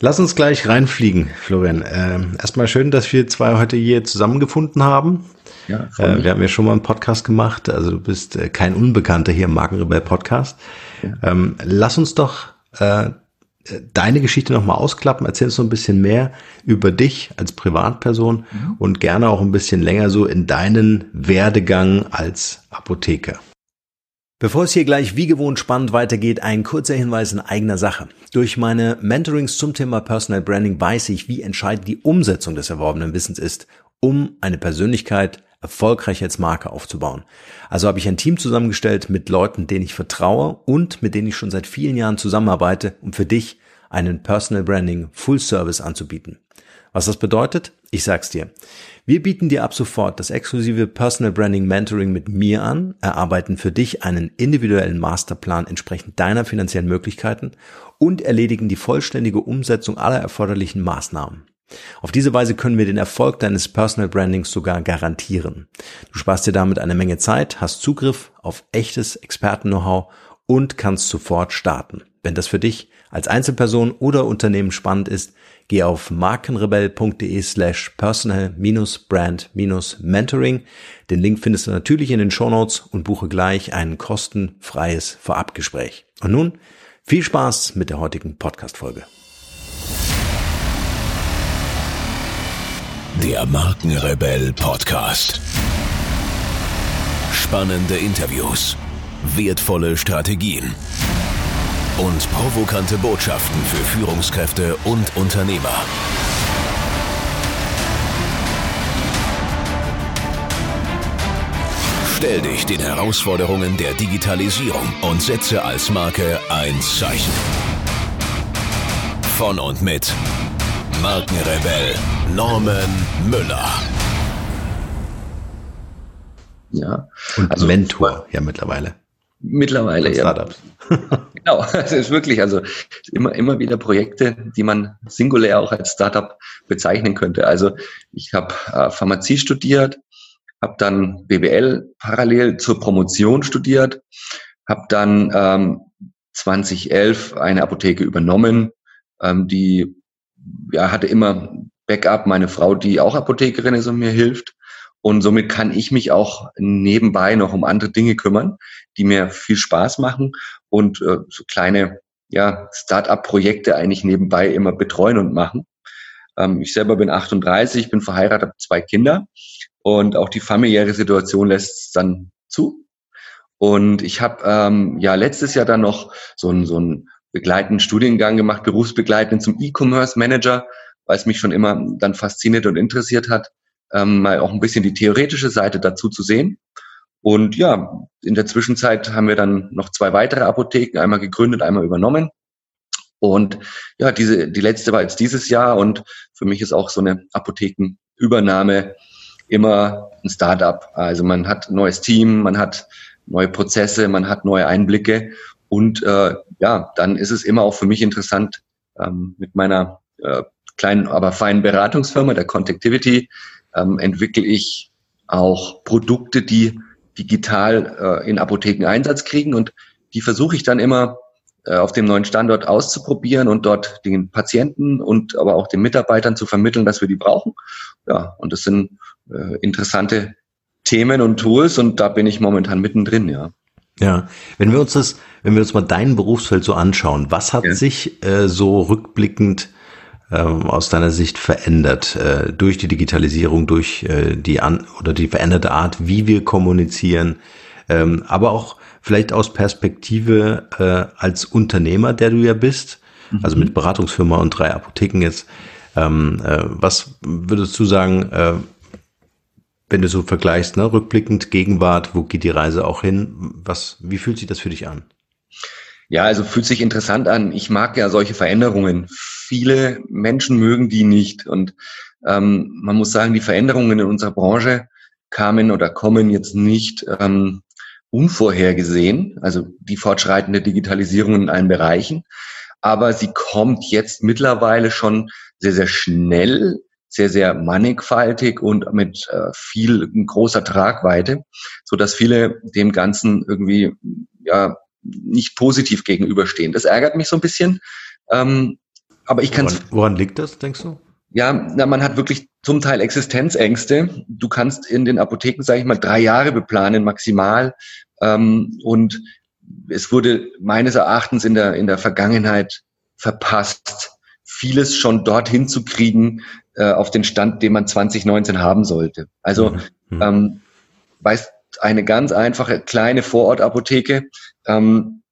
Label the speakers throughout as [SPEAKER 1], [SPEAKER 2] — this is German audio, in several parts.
[SPEAKER 1] Lass uns gleich reinfliegen, Florian. Ähm, erstmal schön, dass wir zwei heute hier zusammengefunden haben. Ja, äh, wir haben ja schon mal einen Podcast gemacht, also du bist äh, kein Unbekannter hier im Markenrebell Podcast. Ja. Ähm, lass uns doch äh, deine Geschichte nochmal ausklappen. Erzähl uns so ein bisschen mehr über dich als Privatperson mhm. und gerne auch ein bisschen länger so in deinen Werdegang als Apotheker. Bevor es hier gleich wie gewohnt spannend weitergeht, ein kurzer Hinweis in eigener Sache. Durch meine Mentorings zum Thema Personal Branding weiß ich, wie entscheidend die Umsetzung des erworbenen Wissens ist, um eine Persönlichkeit erfolgreich als Marke aufzubauen. Also habe ich ein Team zusammengestellt mit Leuten, denen ich vertraue und mit denen ich schon seit vielen Jahren zusammenarbeite, um für dich einen Personal Branding Full Service anzubieten. Was das bedeutet? Ich sag's dir. Wir bieten dir ab sofort das exklusive Personal Branding Mentoring mit mir an, erarbeiten für dich einen individuellen Masterplan entsprechend deiner finanziellen Möglichkeiten und erledigen die vollständige Umsetzung aller erforderlichen Maßnahmen. Auf diese Weise können wir den Erfolg deines Personal Brandings sogar garantieren. Du sparst dir damit eine Menge Zeit, hast Zugriff auf echtes Experten-Know-how und kannst sofort starten. Wenn das für dich als Einzelperson oder Unternehmen spannend ist, Geh auf markenrebell.de slash personal-brand-mentoring. Den Link findest du natürlich in den Shownotes und buche gleich ein kostenfreies Vorabgespräch. Und nun viel Spaß mit der heutigen Podcast-Folge.
[SPEAKER 2] Der Markenrebell Podcast. Spannende Interviews, wertvolle Strategien und provokante Botschaften für Führungskräfte und Unternehmer. Stell dich den Herausforderungen der Digitalisierung und setze als Marke ein Zeichen. Von und mit Markenrebell Norman Müller.
[SPEAKER 1] Ja. Und also, Mentor ja mittlerweile.
[SPEAKER 3] Mittlerweile, ja. Startups. genau, es ist wirklich, also immer, immer wieder Projekte, die man singulär auch als Startup bezeichnen könnte. Also ich habe äh, Pharmazie studiert, habe dann BWL parallel zur Promotion studiert, habe dann ähm, 2011 eine Apotheke übernommen, ähm, die ja, hatte immer Backup, meine Frau, die auch Apothekerin ist und mir hilft. Und somit kann ich mich auch nebenbei noch um andere Dinge kümmern, die mir viel Spaß machen und äh, so kleine ja, Start-up-Projekte eigentlich nebenbei immer betreuen und machen. Ähm, ich selber bin 38, bin verheiratet, habe zwei Kinder und auch die familiäre Situation lässt es dann zu. Und ich habe ähm, ja letztes Jahr dann noch so einen, so einen begleitenden Studiengang gemacht, berufsbegleitend zum E-Commerce Manager, weil es mich schon immer dann fasziniert und interessiert hat ähm, mal auch ein bisschen die theoretische Seite dazu zu sehen. Und ja, in der Zwischenzeit haben wir dann noch zwei weitere Apotheken, einmal gegründet, einmal übernommen. Und ja, diese, die letzte war jetzt dieses Jahr und für mich ist auch so eine Apothekenübernahme immer ein Startup. Also man hat ein neues Team, man hat neue Prozesse, man hat neue Einblicke und äh, ja, dann ist es immer auch für mich interessant, ähm, mit meiner äh, kleinen, aber feinen Beratungsfirma, der Contactivity, ähm, entwickle ich auch Produkte, die digital äh, in Apotheken Einsatz kriegen und die versuche ich dann immer äh, auf dem neuen Standort auszuprobieren und dort den Patienten und aber auch den Mitarbeitern zu vermitteln, dass wir die brauchen. Ja, und das sind äh, interessante Themen und Tools und da bin ich momentan mittendrin, ja.
[SPEAKER 1] Ja, wenn wir uns das, wenn wir uns mal dein Berufsfeld so anschauen, was hat ja. sich äh, so rückblickend ähm, aus deiner Sicht verändert äh, durch die Digitalisierung, durch äh, die an oder die veränderte Art, wie wir kommunizieren, ähm, aber auch vielleicht aus Perspektive äh, als Unternehmer, der du ja bist, mhm. also mit Beratungsfirma und drei Apotheken jetzt. Ähm, äh, was würdest du sagen, äh, wenn du so vergleichst, ne, rückblickend, Gegenwart, wo geht die Reise auch hin? Was, wie fühlt sich das für dich an?
[SPEAKER 3] Ja, also fühlt sich interessant an. Ich mag ja solche Veränderungen. Viele Menschen mögen die nicht. Und ähm, man muss sagen, die Veränderungen in unserer Branche kamen oder kommen jetzt nicht ähm, unvorhergesehen. Also die fortschreitende Digitalisierung in allen Bereichen. Aber sie kommt jetzt mittlerweile schon sehr, sehr schnell, sehr, sehr mannigfaltig und mit äh, viel großer Tragweite, so dass viele dem Ganzen irgendwie ja nicht positiv gegenüberstehen. Das ärgert mich so ein bisschen. Ähm, aber ich kann
[SPEAKER 1] woran, woran liegt das, denkst du?
[SPEAKER 3] Ja, na, man hat wirklich zum Teil Existenzängste. Du kannst in den Apotheken, sage ich mal, drei Jahre beplanen maximal. Ähm, und es wurde meines Erachtens in der, in der Vergangenheit verpasst, vieles schon dorthin zu kriegen, äh, auf den Stand, den man 2019 haben sollte. Also, mhm. mhm. ähm, weißt, eine ganz einfache kleine Vorortapotheke ähm,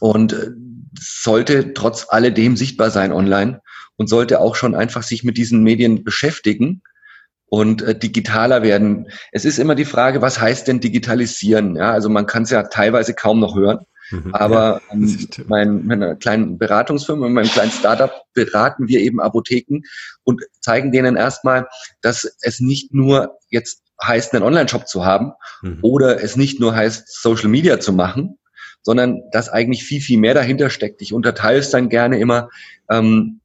[SPEAKER 3] und äh, sollte trotz alledem sichtbar sein online und sollte auch schon einfach sich mit diesen Medien beschäftigen und äh, digitaler werden. Es ist immer die Frage, was heißt denn digitalisieren? Ja, also man kann es ja teilweise kaum noch hören. Mhm. Aber ja, ähm, mein, meiner kleinen Beratungsfirma, in meinem kleinen Startup beraten wir eben Apotheken und zeigen denen erstmal, dass es nicht nur jetzt heißt, einen Online-Shop zu haben mhm. oder es nicht nur heißt, Social Media zu machen, sondern dass eigentlich viel, viel mehr dahinter steckt. Ich unterteile es dann gerne immer, ähm,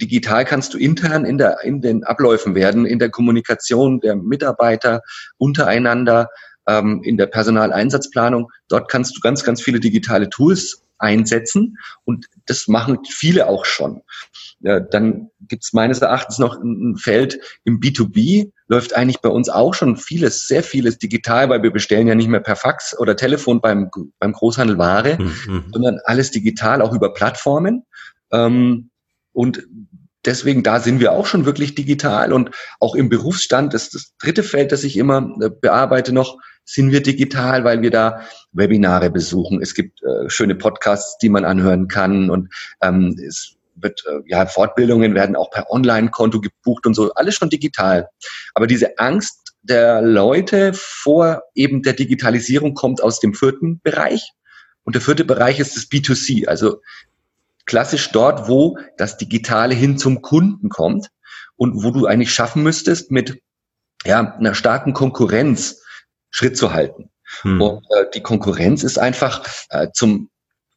[SPEAKER 3] digital kannst du intern in, der, in den Abläufen werden, in der Kommunikation der Mitarbeiter untereinander, ähm, in der Personaleinsatzplanung. Dort kannst du ganz, ganz viele digitale Tools einsetzen und das machen viele auch schon. Ja, dann gibt es meines Erachtens noch ein Feld im B2B, läuft eigentlich bei uns auch schon vieles, sehr vieles digital, weil wir bestellen ja nicht mehr per Fax oder Telefon beim, beim Großhandel Ware, mhm. sondern alles digital, auch über Plattformen. Ähm, und deswegen, da sind wir auch schon wirklich digital und auch im Berufsstand, das, das dritte Feld, das ich immer äh, bearbeite noch, sind wir digital, weil wir da Webinare besuchen. Es gibt äh, schöne Podcasts, die man anhören kann und ähm, es wird, äh, ja, Fortbildungen werden auch per Online-Konto gebucht und so, alles schon digital. Aber diese Angst der Leute vor eben der Digitalisierung kommt aus dem vierten Bereich. Und der vierte Bereich ist das B2C, also klassisch dort, wo das Digitale hin zum Kunden kommt und wo du eigentlich schaffen müsstest, mit ja, einer starken Konkurrenz Schritt zu halten. Hm. Und äh, die Konkurrenz ist einfach äh, zum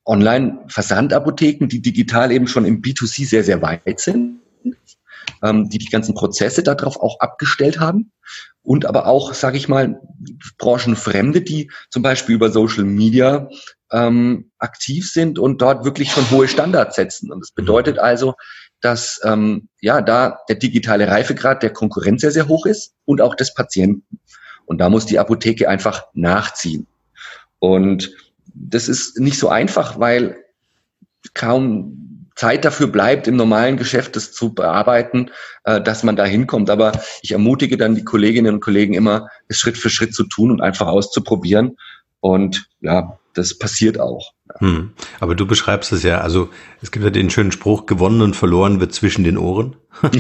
[SPEAKER 3] Online-Versandapotheken, die digital eben schon im B2C sehr, sehr weit sind, ähm, die die ganzen Prozesse darauf auch abgestellt haben und aber auch, sage ich mal, Branchenfremde, die zum Beispiel über Social Media ähm, aktiv sind und dort wirklich schon hohe Standards setzen. Und das bedeutet mhm. also, dass ähm, ja da der digitale Reifegrad der Konkurrenz sehr, sehr hoch ist und auch des Patienten. Und da muss die Apotheke einfach nachziehen. Und das ist nicht so einfach, weil kaum Zeit dafür bleibt, im normalen Geschäft das zu bearbeiten, äh, dass man da hinkommt. Aber ich ermutige dann die Kolleginnen und Kollegen immer, es Schritt für Schritt zu tun und einfach auszuprobieren. Und ja, das passiert auch.
[SPEAKER 1] Hm. Aber du beschreibst es ja, also es gibt ja den schönen Spruch, gewonnen und verloren wird zwischen den Ohren.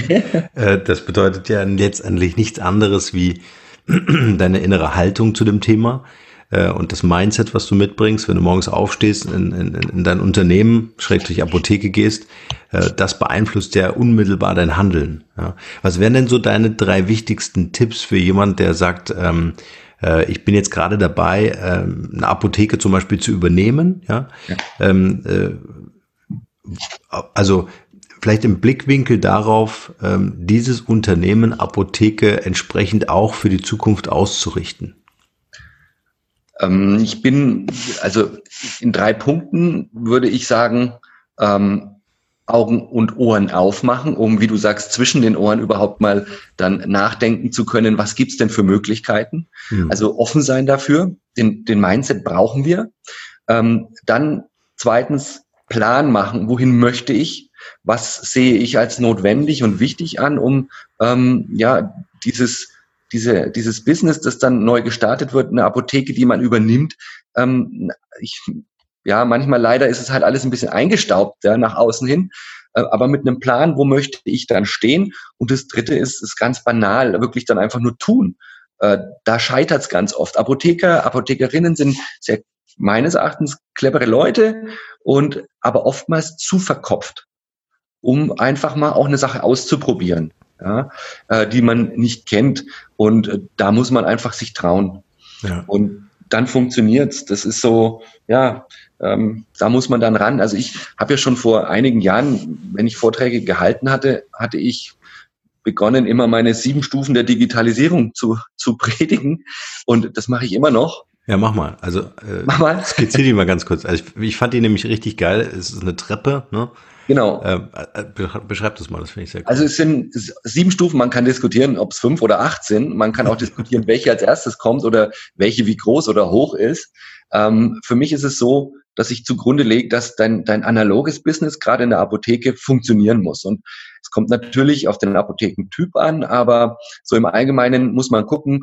[SPEAKER 1] Äh, das bedeutet ja letztendlich nichts anderes wie deine innere Haltung zu dem Thema äh, und das Mindset, was du mitbringst, wenn du morgens aufstehst, in, in, in dein Unternehmen, schrägstrich Apotheke gehst, äh, das beeinflusst ja unmittelbar dein Handeln. Ja. Was wären denn so deine drei wichtigsten Tipps für jemand, der sagt, ähm, äh, ich bin jetzt gerade dabei, ähm, eine Apotheke zum Beispiel zu übernehmen, ja. ja. Ähm, äh, also vielleicht im Blickwinkel darauf, ähm, dieses Unternehmen Apotheke entsprechend auch für die Zukunft auszurichten?
[SPEAKER 3] Ähm, ich bin, also in drei Punkten würde ich sagen, ähm, Augen und Ohren aufmachen, um, wie du sagst, zwischen den Ohren überhaupt mal dann nachdenken zu können, was gibt's denn für Möglichkeiten? Mhm. Also offen sein dafür, den, den Mindset brauchen wir. Ähm, dann zweitens Plan machen, wohin möchte ich, was sehe ich als notwendig und wichtig an, um ähm, ja dieses diese, dieses Business, das dann neu gestartet wird, eine Apotheke, die man übernimmt, ähm, ich, ja, manchmal leider ist es halt alles ein bisschen eingestaubt ja, nach außen hin, äh, aber mit einem Plan, wo möchte ich dann stehen? Und das Dritte ist, ist ganz banal, wirklich dann einfach nur tun. Äh, da scheitert es ganz oft. Apotheker, Apothekerinnen sind sehr meines Erachtens clevere Leute und aber oftmals zu verkopft, um einfach mal auch eine Sache auszuprobieren ja, äh, die man nicht kennt. Und äh, da muss man einfach sich trauen. Ja. Und dann funktioniert's. Das ist so, ja, ähm, da muss man dann ran. Also ich habe ja schon vor einigen Jahren, wenn ich Vorträge gehalten hatte, hatte ich begonnen, immer meine sieben Stufen der Digitalisierung zu, zu predigen. Und das mache ich immer noch.
[SPEAKER 1] Ja, mach mal. Also äh, mach mal. skizziere die mal ganz kurz. Also ich, ich fand die nämlich richtig geil. Es ist eine Treppe, ne?
[SPEAKER 3] Genau.
[SPEAKER 1] Ähm, äh, beschreib das mal, das finde ich sehr
[SPEAKER 3] cool. Also es sind sieben Stufen, man kann diskutieren, ob es fünf oder acht sind. Man kann auch diskutieren, welche als erstes kommt oder welche wie groß oder hoch ist. Ähm, für mich ist es so, dass ich zugrunde lege, dass dein, dein analoges Business gerade in der Apotheke funktionieren muss. Und es kommt natürlich auf den Apothekentyp an, aber so im Allgemeinen muss man gucken,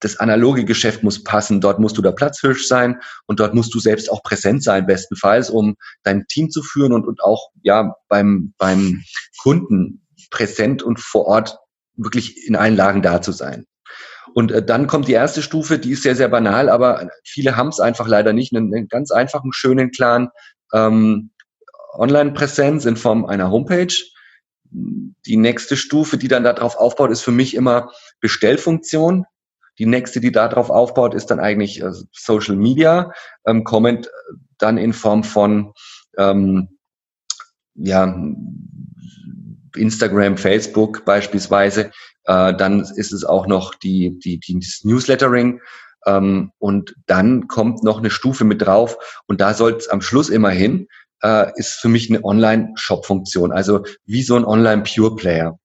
[SPEAKER 3] das analoge Geschäft muss passen. Dort musst du der Platzhirsch sein und dort musst du selbst auch präsent sein, bestenfalls, um dein Team zu führen und, und auch ja beim, beim Kunden präsent und vor Ort wirklich in allen Lagen da zu sein. Und äh, dann kommt die erste Stufe, die ist sehr, sehr banal, aber viele haben es einfach leider nicht. Einen, einen ganz einfachen, schönen, klaren ähm, Online-Präsenz in Form einer Homepage. Die nächste Stufe, die dann darauf aufbaut, ist für mich immer Bestellfunktion. Die nächste, die darauf aufbaut, ist dann eigentlich äh, Social Media, ähm, Comment dann in Form von ähm, ja, Instagram, Facebook beispielsweise. Äh, dann ist es auch noch die, die, die Newslettering. Ähm, und dann kommt noch eine Stufe mit drauf. Und da soll es am Schluss immerhin, äh, ist für mich eine Online-Shop-Funktion. Also wie so ein Online-Pure-Player.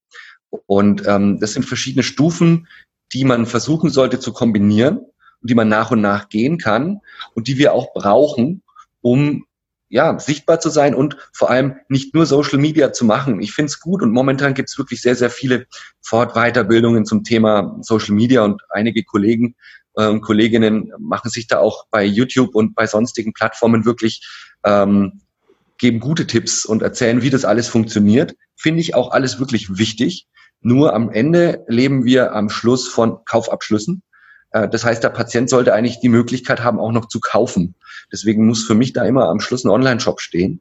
[SPEAKER 3] Und ähm, das sind verschiedene Stufen, die man versuchen sollte zu kombinieren und die man nach und nach gehen kann und die wir auch brauchen, um ja, sichtbar zu sein und vor allem nicht nur Social Media zu machen. Ich finde es gut und momentan gibt es wirklich sehr, sehr viele Fort Weiterbildungen zum Thema Social Media und einige Kollegen und Kolleginnen machen sich da auch bei YouTube und bei sonstigen Plattformen wirklich, ähm, geben gute Tipps und erzählen, wie das alles funktioniert. Finde ich auch alles wirklich wichtig. Nur am Ende leben wir am Schluss von Kaufabschlüssen. Äh, das heißt, der Patient sollte eigentlich die Möglichkeit haben, auch noch zu kaufen. Deswegen muss für mich da immer am Schluss ein Online-Shop stehen.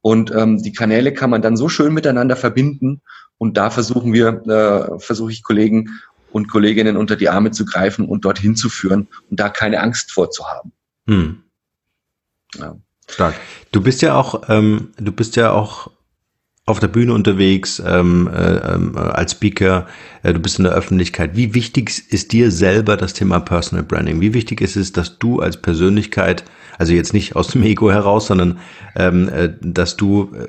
[SPEAKER 3] Und ähm, die Kanäle kann man dann so schön miteinander verbinden. Und da versuchen wir, äh, versuche ich Kollegen und Kolleginnen unter die Arme zu greifen und dorthin zu führen und da keine Angst vorzuhaben. Hm.
[SPEAKER 1] Ja. Stark. Du bist ja auch, ähm, du bist ja auch auf der Bühne unterwegs, ähm, äh, äh, als Speaker, äh, du bist in der Öffentlichkeit. Wie wichtig ist dir selber das Thema Personal Branding? Wie wichtig ist es, dass du als Persönlichkeit, also jetzt nicht aus dem Ego heraus, sondern ähm, äh, dass du äh,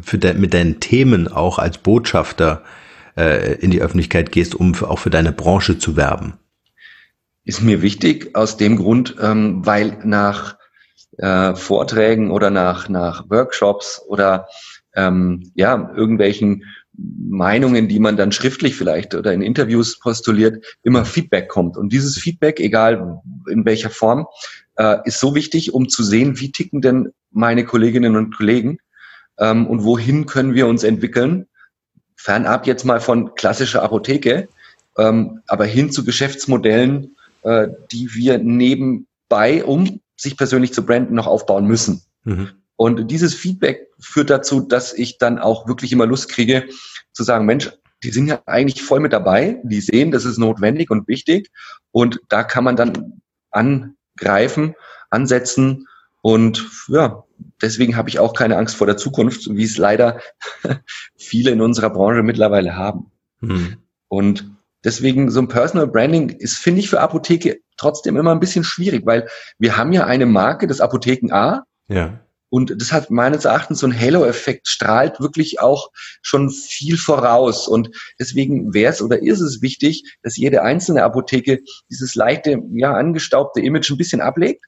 [SPEAKER 1] für de mit deinen Themen auch als Botschafter äh, in die Öffentlichkeit gehst, um für, auch für deine Branche zu werben?
[SPEAKER 3] Ist mir wichtig aus dem Grund, ähm, weil nach äh, Vorträgen oder nach, nach Workshops oder ähm, ja, irgendwelchen Meinungen, die man dann schriftlich vielleicht oder in Interviews postuliert, immer Feedback kommt. Und dieses Feedback, egal in welcher Form, äh, ist so wichtig, um zu sehen, wie ticken denn meine Kolleginnen und Kollegen ähm, und wohin können wir uns entwickeln. Fernab jetzt mal von klassischer Apotheke, ähm, aber hin zu Geschäftsmodellen, äh, die wir nebenbei, um sich persönlich zu branden, noch aufbauen müssen. Mhm. Und dieses Feedback führt dazu, dass ich dann auch wirklich immer Lust kriege zu sagen, Mensch, die sind ja eigentlich voll mit dabei, die sehen, das ist notwendig und wichtig und da kann man dann angreifen, ansetzen und ja, deswegen habe ich auch keine Angst vor der Zukunft, wie es leider viele in unserer Branche mittlerweile haben. Mhm. Und deswegen so ein Personal Branding ist, finde ich, für Apotheke trotzdem immer ein bisschen schwierig, weil wir haben ja eine Marke, das Apotheken A. Ja. Und das hat meines Erachtens so ein Halo-Effekt, strahlt wirklich auch schon viel voraus. Und deswegen wäre es oder ist es wichtig, dass jede einzelne Apotheke dieses leichte, ja, angestaubte Image ein bisschen ablegt.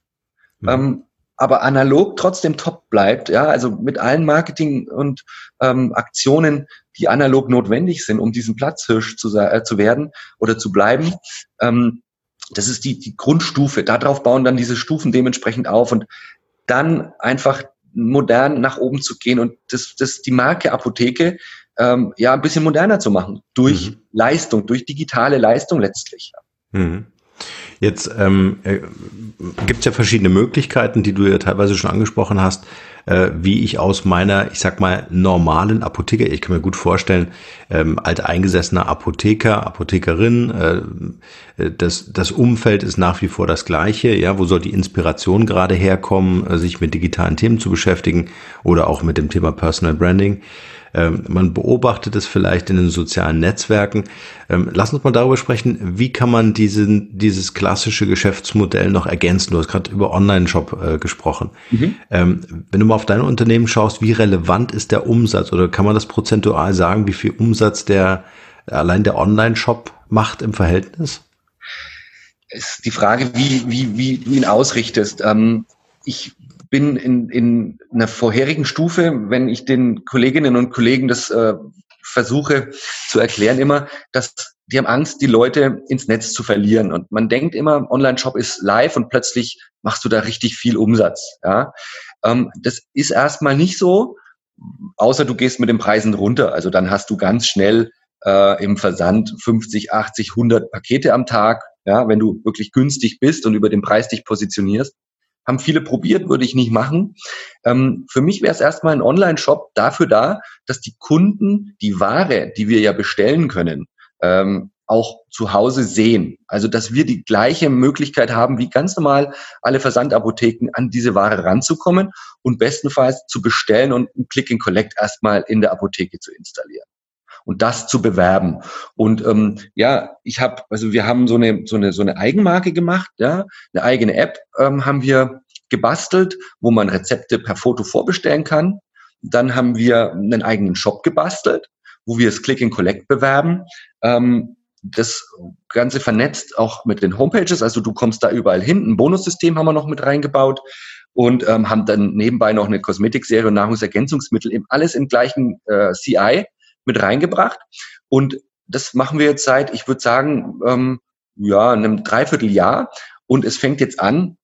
[SPEAKER 3] Mhm. Ähm, aber analog trotzdem top bleibt, ja, also mit allen Marketing und ähm, Aktionen, die analog notwendig sind, um diesen Platzhirsch zu, äh, zu werden oder zu bleiben. Ähm, das ist die, die Grundstufe. Darauf bauen dann diese Stufen dementsprechend auf und dann einfach modern nach oben zu gehen und das, das die Marke Apotheke ähm, ja ein bisschen moderner zu machen durch mhm. Leistung, durch digitale Leistung letztlich. Mhm.
[SPEAKER 1] Jetzt ähm, äh, gibt es ja verschiedene Möglichkeiten, die du ja teilweise schon angesprochen hast, äh, wie ich aus meiner, ich sag mal, normalen Apotheker, ich kann mir gut vorstellen, ähm, alteingesessener Apotheker, Apothekerin, äh, das, das Umfeld ist nach wie vor das gleiche, ja, wo soll die Inspiration gerade herkommen, äh, sich mit digitalen Themen zu beschäftigen oder auch mit dem Thema Personal Branding. Ähm, man beobachtet es vielleicht in den sozialen Netzwerken. Ähm, lass uns mal darüber sprechen, wie kann man diesen, dieses klassische Geschäftsmodell noch ergänzen? Du hast gerade über Online-Shop äh, gesprochen. Mhm. Ähm, wenn du mal auf dein Unternehmen schaust, wie relevant ist der Umsatz oder kann man das prozentual sagen, wie viel Umsatz der allein der Online-Shop macht im Verhältnis?
[SPEAKER 3] Ist die Frage, wie, wie, wie du ihn ausrichtest. Ähm, ich bin in, in einer vorherigen Stufe, wenn ich den Kolleginnen und Kollegen das äh, versuche zu erklären, immer, dass die haben Angst, die Leute ins Netz zu verlieren. Und man denkt immer, Online-Shop ist live und plötzlich machst du da richtig viel Umsatz. Ja? Ähm, das ist erstmal nicht so, außer du gehst mit den Preisen runter. Also dann hast du ganz schnell äh, im Versand 50, 80, 100 Pakete am Tag, ja, wenn du wirklich günstig bist und über den Preis dich positionierst. Haben viele probiert, würde ich nicht machen. Ähm, für mich wäre es erstmal ein Online-Shop dafür da, dass die Kunden die Ware, die wir ja bestellen können, ähm, auch zu Hause sehen. Also dass wir die gleiche Möglichkeit haben, wie ganz normal alle Versandapotheken an diese Ware ranzukommen und bestenfalls zu bestellen und ein Click and Collect erstmal in der Apotheke zu installieren und das zu bewerben. Und ähm, ja, ich habe, also wir haben so eine so eine so eine Eigenmarke gemacht, ja, eine eigene App ähm, haben wir gebastelt, wo man Rezepte per Foto vorbestellen kann. Dann haben wir einen eigenen Shop gebastelt, wo wir es Click and Collect bewerben. Ähm, das Ganze vernetzt auch mit den Homepages, also du kommst da überall hin. Ein Bonussystem haben wir noch mit reingebaut und ähm, haben dann nebenbei noch eine Kosmetikserie und Nahrungsergänzungsmittel, alles im gleichen äh, CI mit reingebracht. Und das machen wir jetzt seit, ich würde sagen, ähm, ja, einem Dreivierteljahr. Und es fängt jetzt an,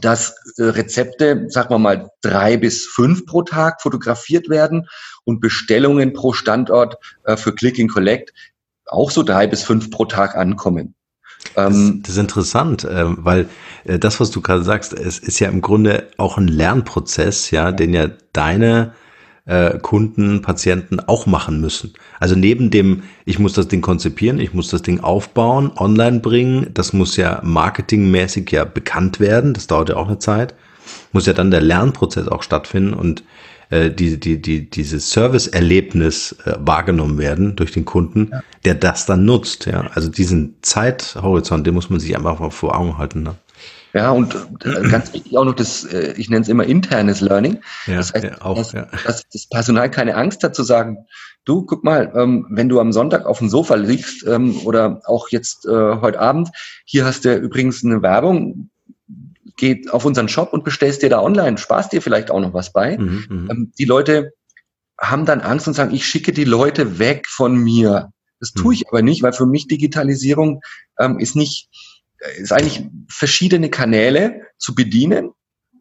[SPEAKER 3] dass äh, Rezepte, sagen wir mal, drei bis fünf pro Tag fotografiert werden und Bestellungen pro Standort äh, für Click and Collect auch so drei bis fünf pro Tag ankommen.
[SPEAKER 1] Das, ähm, das ist interessant, äh, weil äh, das, was du gerade sagst, es ist ja im Grunde auch ein Lernprozess, ja, den ja deine äh, Kunden, Patienten auch machen müssen. Also neben dem, ich muss das Ding konzipieren, ich muss das Ding aufbauen, online bringen, das muss ja marketingmäßig ja bekannt werden, das dauert ja auch eine Zeit, muss ja dann der Lernprozess auch stattfinden und äh, die, die, die, dieses Service-Erlebnis äh, wahrgenommen werden durch den Kunden, ja. der das dann nutzt. Ja, also diesen Zeithorizont, den muss man sich einfach vor Augen halten. Ne?
[SPEAKER 3] Ja, und äh, ganz wichtig auch noch das, äh, ich nenne es immer internes Learning. Ja, das heißt, ja, auch, dass, ja. dass das Personal keine Angst hat zu sagen, du, guck mal, ähm, wenn du am Sonntag auf dem Sofa liegst ähm, oder auch jetzt äh, heute Abend, hier hast du übrigens eine Werbung, geh auf unseren Shop und bestellst dir da online, sparst dir vielleicht auch noch was bei. Mhm, mhm. ähm, die Leute haben dann Angst und sagen, ich schicke die Leute weg von mir. Das tue mhm. ich aber nicht, weil für mich Digitalisierung ähm, ist nicht ist eigentlich verschiedene Kanäle zu bedienen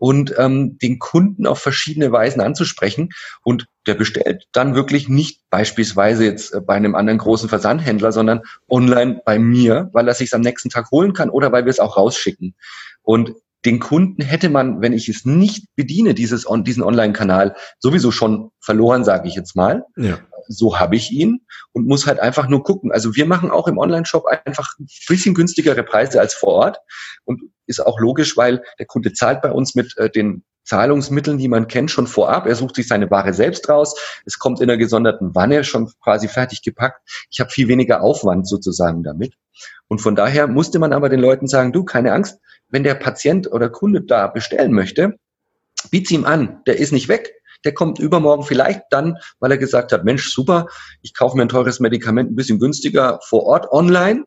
[SPEAKER 3] und ähm, den Kunden auf verschiedene Weisen anzusprechen. Und der bestellt dann wirklich nicht beispielsweise jetzt äh, bei einem anderen großen Versandhändler, sondern online bei mir, weil er sich am nächsten Tag holen kann oder weil wir es auch rausschicken. Und den Kunden hätte man, wenn ich es nicht bediene, dieses, diesen Online-Kanal, sowieso schon verloren, sage ich jetzt mal. Ja so habe ich ihn und muss halt einfach nur gucken. Also wir machen auch im Online-Shop einfach ein bisschen günstigere Preise als vor Ort und ist auch logisch, weil der Kunde zahlt bei uns mit äh, den Zahlungsmitteln, die man kennt, schon vorab. Er sucht sich seine Ware selbst raus. Es kommt in einer gesonderten Wanne schon quasi fertig gepackt. Ich habe viel weniger Aufwand sozusagen damit. Und von daher musste man aber den Leuten sagen, du, keine Angst, wenn der Patient oder Kunde da bestellen möchte, biet's ihm an, der ist nicht weg der kommt übermorgen vielleicht dann, weil er gesagt hat, Mensch, super, ich kaufe mir ein teures Medikament ein bisschen günstiger vor Ort online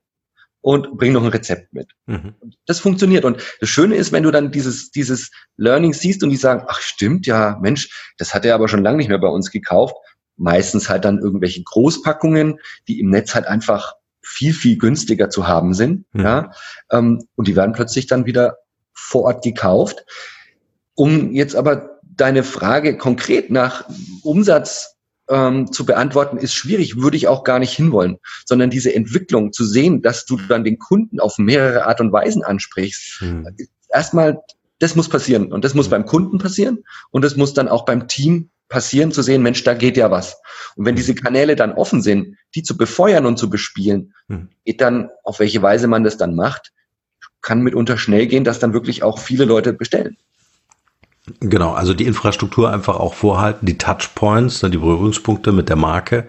[SPEAKER 3] und bring noch ein Rezept mit. Mhm. Das funktioniert. Und das Schöne ist, wenn du dann dieses, dieses Learning siehst und die sagen, ach stimmt, ja, Mensch, das hat er aber schon lange nicht mehr bei uns gekauft. Meistens halt dann irgendwelche Großpackungen, die im Netz halt einfach viel, viel günstiger zu haben sind. Mhm. Ja, ähm, und die werden plötzlich dann wieder vor Ort gekauft. Um jetzt aber deine Frage konkret nach Umsatz ähm, zu beantworten, ist schwierig, würde ich auch gar nicht hinwollen, sondern diese Entwicklung zu sehen, dass du dann den Kunden auf mehrere Art und Weisen ansprichst. Hm. Erstmal, das muss passieren und das muss hm. beim Kunden passieren und das muss dann auch beim Team passieren, zu sehen, Mensch, da geht ja was. Und wenn diese Kanäle dann offen sind, die zu befeuern und zu bespielen, hm. geht dann, auf welche Weise man das dann macht, kann mitunter schnell gehen, dass dann wirklich auch viele Leute bestellen.
[SPEAKER 1] Genau, also die Infrastruktur einfach auch vorhalten, die Touchpoints, ne, die Berührungspunkte mit der Marke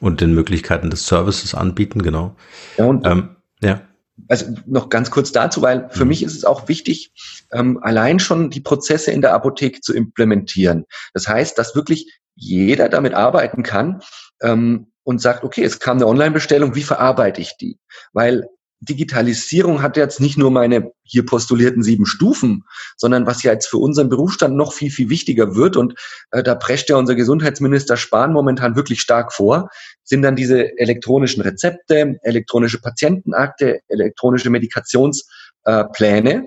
[SPEAKER 1] und den Möglichkeiten des Services anbieten, genau.
[SPEAKER 3] Ja, und ähm, ja. Also noch ganz kurz dazu, weil für mhm. mich ist es auch wichtig, ähm, allein schon die Prozesse in der Apotheke zu implementieren. Das heißt, dass wirklich jeder damit arbeiten kann ähm, und sagt, okay, es kam eine Online-Bestellung, wie verarbeite ich die? Weil Digitalisierung hat jetzt nicht nur meine hier postulierten sieben Stufen, sondern was ja jetzt für unseren Berufsstand noch viel, viel wichtiger wird, und äh, da prescht ja unser Gesundheitsminister Spahn momentan wirklich stark vor, sind dann diese elektronischen Rezepte, elektronische Patientenakte, elektronische Medikationspläne. Äh,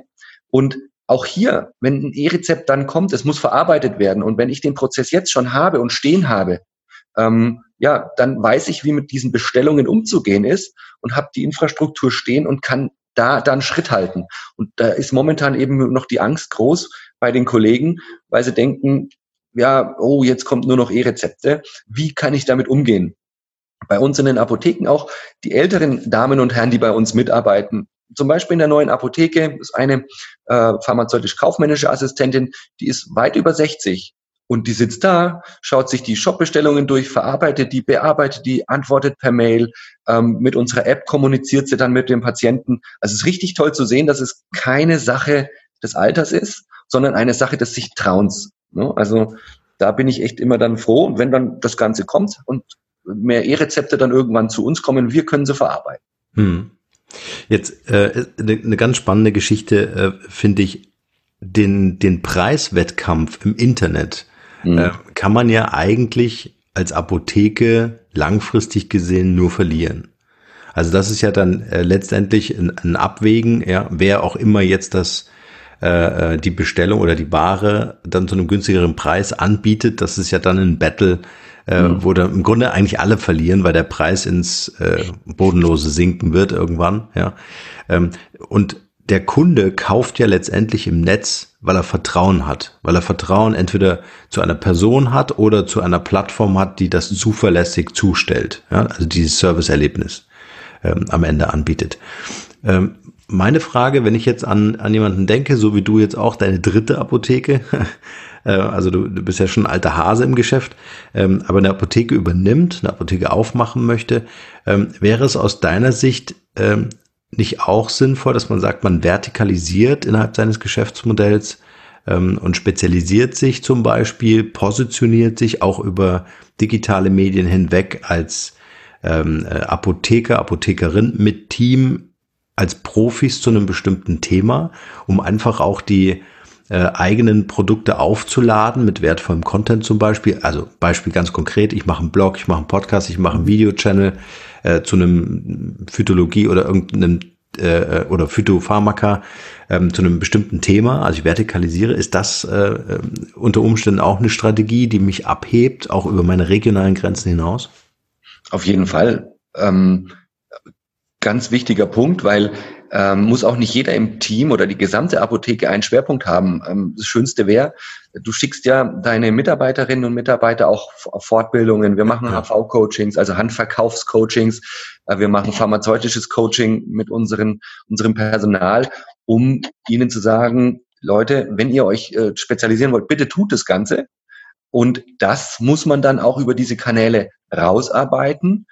[SPEAKER 3] und auch hier, wenn ein E-Rezept dann kommt, es muss verarbeitet werden. Und wenn ich den Prozess jetzt schon habe und stehen habe, ähm, ja, dann weiß ich, wie mit diesen Bestellungen umzugehen ist und habe die Infrastruktur stehen und kann da dann Schritt halten. Und da ist momentan eben noch die Angst groß bei den Kollegen, weil sie denken, ja, oh, jetzt kommt nur noch E-Rezepte. Wie kann ich damit umgehen? Bei uns in den Apotheken auch die älteren Damen und Herren, die bei uns mitarbeiten, zum Beispiel in der neuen Apotheke ist eine äh, pharmazeutisch-kaufmännische Assistentin, die ist weit über 60 und die sitzt da, schaut sich die Shopbestellungen durch, verarbeitet die, bearbeitet die, antwortet per Mail. Ähm, mit unserer App kommuniziert sie dann mit dem Patienten. Also es ist richtig toll zu sehen, dass es keine Sache des Alters ist, sondern eine Sache des sich Trauens. Ne? Also da bin ich echt immer dann froh, wenn dann das Ganze kommt und mehr E-Rezepte dann irgendwann zu uns kommen, wir können sie verarbeiten. Hm.
[SPEAKER 1] Jetzt äh, eine, eine ganz spannende Geschichte äh, finde ich den den Preiswettkampf im Internet mhm. äh, kann man ja eigentlich als Apotheke langfristig gesehen nur verlieren. Also das ist ja dann äh, letztendlich ein, ein, Abwägen, ja, wer auch immer jetzt das äh, äh, die Bestellung oder die Ware dann zu einem günstigeren Preis anbietet, das ist ja dann ein Battle, äh, mhm. wo dann im Grunde eigentlich alle verlieren, weil der Preis ins äh, Bodenlose sinken wird irgendwann, ja. Ähm, und der Kunde kauft ja letztendlich im Netz, weil er Vertrauen hat, weil er Vertrauen entweder zu einer Person hat oder zu einer Plattform hat, die das zuverlässig zustellt, ja, also dieses Serviceerlebnis ähm, am Ende anbietet. Ähm, meine Frage, wenn ich jetzt an, an jemanden denke, so wie du jetzt auch deine dritte Apotheke, äh, also du, du bist ja schon ein alter Hase im Geschäft, ähm, aber eine Apotheke übernimmt, eine Apotheke aufmachen möchte, ähm, wäre es aus deiner Sicht ähm, nicht auch sinnvoll, dass man sagt, man vertikalisiert innerhalb seines Geschäftsmodells ähm, und spezialisiert sich zum Beispiel, positioniert sich auch über digitale Medien hinweg als ähm, äh, Apotheker, Apothekerin mit Team als Profis zu einem bestimmten Thema, um einfach auch die äh, eigenen Produkte aufzuladen mit wertvollem Content zum Beispiel. Also Beispiel ganz konkret, ich mache einen Blog, ich mache einen Podcast, ich mache einen Videochannel äh, zu einem Phytologie oder irgendeinem äh, oder Phytopharmaka ähm, zu einem bestimmten Thema, also ich vertikalisiere, ist das äh, äh, unter Umständen auch eine Strategie, die mich abhebt, auch über meine regionalen Grenzen hinaus?
[SPEAKER 3] Auf jeden Fall. Ähm, ganz wichtiger Punkt, weil ähm, muss auch nicht jeder im Team oder die gesamte Apotheke einen Schwerpunkt haben. Ähm, das Schönste wäre, du schickst ja deine Mitarbeiterinnen und Mitarbeiter auch auf Fortbildungen. Wir machen HV-Coachings, also Handverkaufscoachings. Äh, wir machen pharmazeutisches Coaching mit unseren, unserem Personal, um ihnen zu sagen, Leute, wenn ihr euch äh, spezialisieren wollt, bitte tut das Ganze. Und das muss man dann auch über diese Kanäle rausarbeiten.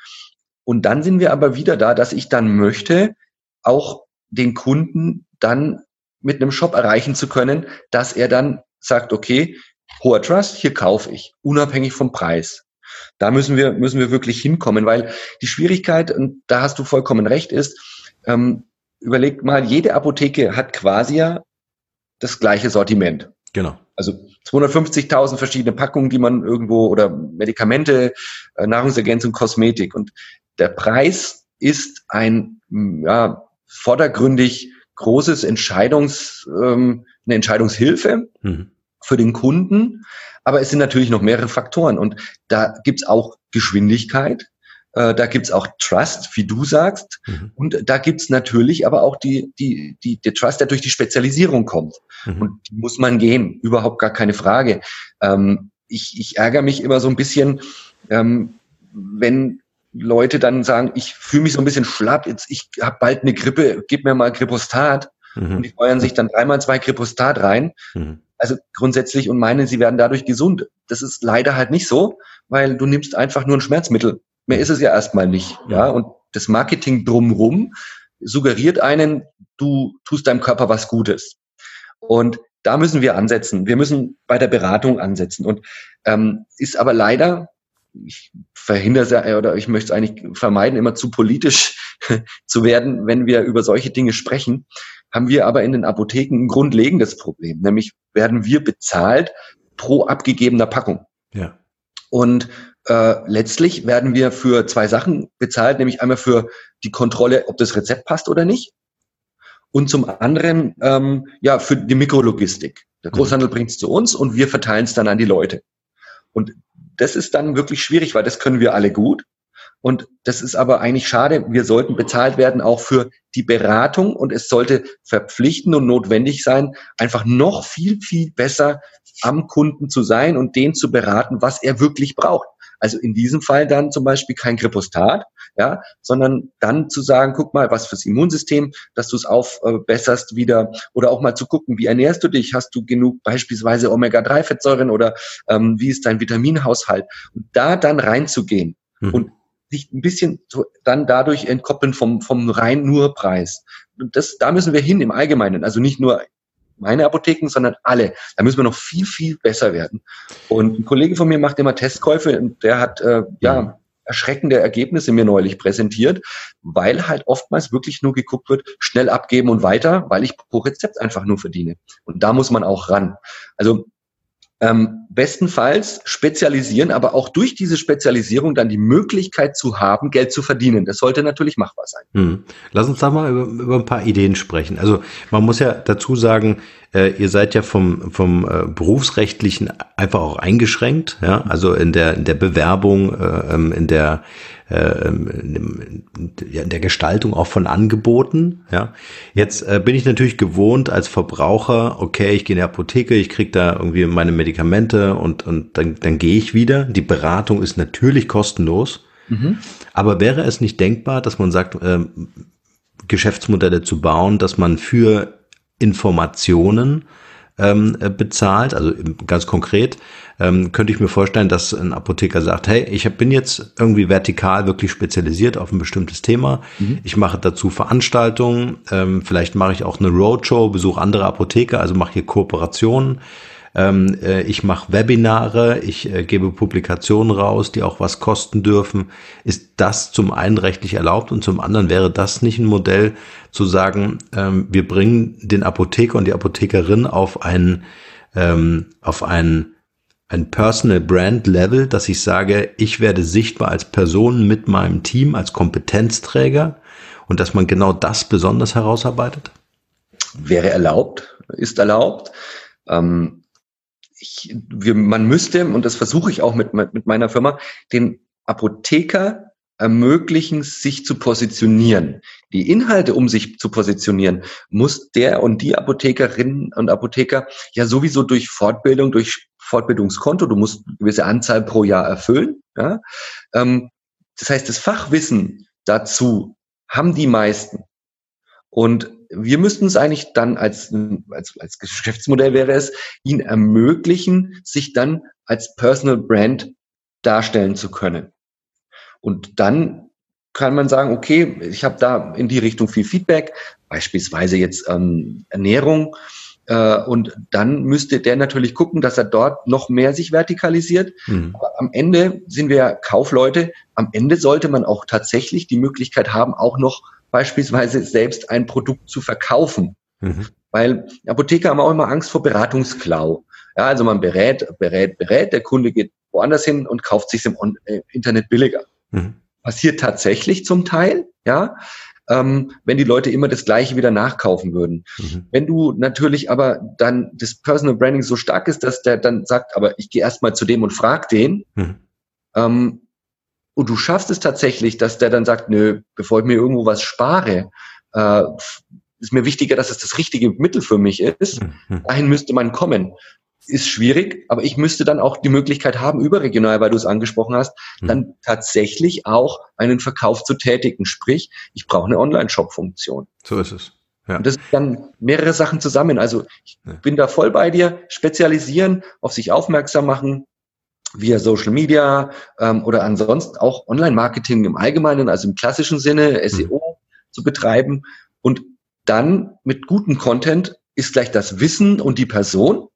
[SPEAKER 3] Und dann sind wir aber wieder da, dass ich dann möchte, auch den Kunden dann mit einem Shop erreichen zu können, dass er dann sagt, okay, hoher Trust, hier kaufe ich, unabhängig vom Preis. Da müssen wir, müssen wir wirklich hinkommen, weil die Schwierigkeit, und da hast du vollkommen recht, ist, ähm, überlegt mal, jede Apotheke hat quasi ja das gleiche Sortiment.
[SPEAKER 1] Genau.
[SPEAKER 3] Also 250.000 verschiedene Packungen, die man irgendwo oder Medikamente, äh, Nahrungsergänzung, Kosmetik. Und der Preis ist ein ja, vordergründig großes Entscheidungs, ähm, eine Entscheidungshilfe mhm. für den Kunden. Aber es sind natürlich noch mehrere Faktoren und da gibt's auch Geschwindigkeit, äh, da gibt's auch Trust, wie du sagst, mhm. und da gibt's natürlich aber auch die, die, die, der Trust, der durch die Spezialisierung kommt. Mhm. Und die muss man gehen, überhaupt gar keine Frage. Ähm, ich, ich ärgere mich immer so ein bisschen, ähm, wenn Leute dann sagen, ich fühle mich so ein bisschen schlapp, jetzt ich habe bald eine Grippe, gib mir mal Gripostat. Mhm. Und die feuern sich dann dreimal zwei Gripostat rein. Mhm. also grundsätzlich und meinen, sie werden dadurch gesund. Das ist leider halt nicht so, weil du nimmst einfach nur ein Schmerzmittel. Mehr ist es ja erstmal nicht. Ja, und das Marketing drumrum suggeriert einen, du tust deinem Körper was Gutes. Und da müssen wir ansetzen. Wir müssen bei der Beratung ansetzen. Und ähm, ist aber leider, ich verhindere es oder ich möchte es eigentlich vermeiden, immer zu politisch zu werden, wenn wir über solche Dinge sprechen, haben wir aber in den Apotheken ein grundlegendes Problem. Nämlich werden wir bezahlt pro abgegebener Packung. Ja. Und äh, letztlich werden wir für zwei Sachen bezahlt, nämlich einmal für die Kontrolle, ob das Rezept passt oder nicht. Und zum anderen ähm, ja für die Mikrologistik. Der mhm. Großhandel mhm. bringt es zu uns und wir verteilen es dann an die Leute. Und das ist dann wirklich schwierig, weil das können wir alle gut. Und das ist aber eigentlich schade. Wir sollten bezahlt werden auch für die Beratung und es sollte verpflichtend und notwendig sein, einfach noch viel, viel besser am Kunden zu sein und den zu beraten, was er wirklich braucht. Also in diesem Fall dann zum Beispiel kein Kripostat, ja, sondern dann zu sagen, guck mal, was fürs Immunsystem, dass du es aufbesserst wieder oder auch mal zu gucken, wie ernährst du dich? Hast du genug beispielsweise Omega-3-Fettsäuren oder ähm, wie ist dein Vitaminhaushalt? Und da dann reinzugehen mhm. und sich ein bisschen dann dadurch entkoppeln vom, vom rein nur Preis. Und das, da müssen wir hin im Allgemeinen. Also nicht nur meine Apotheken, sondern alle. Da müssen wir noch viel, viel besser werden. Und ein Kollege von mir macht immer Testkäufe und der hat, äh, ja, mhm. erschreckende Ergebnisse mir neulich präsentiert, weil halt oftmals wirklich nur geguckt wird, schnell abgeben und weiter, weil ich pro Rezept einfach nur verdiene. Und da muss man auch ran. Also ähm, bestenfalls spezialisieren, aber auch durch diese Spezialisierung dann die Möglichkeit zu haben, Geld zu verdienen. Das sollte natürlich machbar sein. Hm.
[SPEAKER 1] Lass uns da mal über, über ein paar Ideen sprechen. Also man muss ja dazu sagen, äh, ihr seid ja vom, vom äh, berufsrechtlichen einfach auch eingeschränkt, ja, also in der, in der Bewerbung, äh, ähm, in der äh, in der Gestaltung auch von Angeboten. Ja, jetzt äh, bin ich natürlich gewohnt als Verbraucher. Okay, ich gehe in die Apotheke, ich kriege da irgendwie meine Medikamente und und dann dann gehe ich wieder. Die Beratung ist natürlich kostenlos. Mhm. Aber wäre es nicht denkbar, dass man sagt, äh, Geschäftsmodelle zu bauen, dass man für Informationen ähm, äh, bezahlt, also ganz konkret, ähm, könnte ich mir vorstellen, dass ein Apotheker sagt, hey, ich bin jetzt irgendwie vertikal wirklich spezialisiert auf ein bestimmtes Thema. Mhm. Ich mache dazu Veranstaltungen, ähm, vielleicht mache ich auch eine Roadshow, besuche andere Apotheker, also mache hier Kooperationen. Ähm, äh, ich mache Webinare, ich äh, gebe Publikationen raus, die auch was kosten dürfen. Ist das zum einen rechtlich erlaubt und zum anderen wäre das nicht ein Modell zu sagen, ähm, wir bringen den Apotheker und die Apothekerin auf ein, ähm, auf ein, ein Personal Brand Level, dass ich sage, ich werde sichtbar als Person mit meinem Team, als Kompetenzträger und dass man genau das besonders herausarbeitet?
[SPEAKER 3] Wäre erlaubt, ist erlaubt. Ähm, ich, wir, man müsste, und das versuche ich auch mit, mit meiner Firma, den Apotheker ermöglichen, sich zu positionieren. Die Inhalte, um sich zu positionieren, muss der und die Apothekerinnen und Apotheker ja sowieso durch Fortbildung, durch Fortbildungskonto, du musst eine gewisse Anzahl pro Jahr erfüllen. Ja? Ähm, das heißt, das Fachwissen dazu haben die meisten. Und wir müssten es eigentlich dann als, als, als Geschäftsmodell wäre es, ihnen ermöglichen, sich dann als Personal Brand darstellen zu können. Und dann kann man sagen, okay, ich habe da in die Richtung viel Feedback, beispielsweise jetzt ähm, Ernährung. Äh, und dann müsste der natürlich gucken, dass er dort noch mehr sich vertikalisiert. Mhm. Aber am Ende sind wir Kaufleute. Am Ende sollte man auch tatsächlich die Möglichkeit haben, auch noch beispielsweise selbst ein Produkt zu verkaufen. Mhm. Weil Apotheker haben auch immer Angst vor Beratungsklau. Ja, also man berät, berät, berät, der Kunde geht woanders hin und kauft sich im äh, Internet billiger. Mhm. Passiert tatsächlich zum Teil, ja, ähm, wenn die Leute immer das Gleiche wieder nachkaufen würden. Mhm. Wenn du natürlich aber dann das Personal Branding so stark ist, dass der dann sagt, aber ich gehe erstmal zu dem und frag den, mhm. ähm, und du schaffst es tatsächlich, dass der dann sagt, nö, bevor ich mir irgendwo was spare, äh, ist mir wichtiger, dass es das richtige Mittel für mich ist. Mhm. Dahin müsste man kommen. Ist schwierig, aber ich müsste dann auch die Möglichkeit haben, überregional, weil du es angesprochen hast, mhm. dann tatsächlich auch einen Verkauf zu tätigen. Sprich, ich brauche eine Online-Shop-Funktion.
[SPEAKER 1] So ist es.
[SPEAKER 3] Ja. Und das sind dann mehrere Sachen zusammen. Also ich ja. bin da voll bei dir. Spezialisieren, auf sich aufmerksam machen, via Social Media ähm, oder ansonsten auch Online-Marketing im Allgemeinen, also im klassischen Sinne, SEO mhm. zu betreiben. Und dann mit gutem Content ist gleich das Wissen und die Person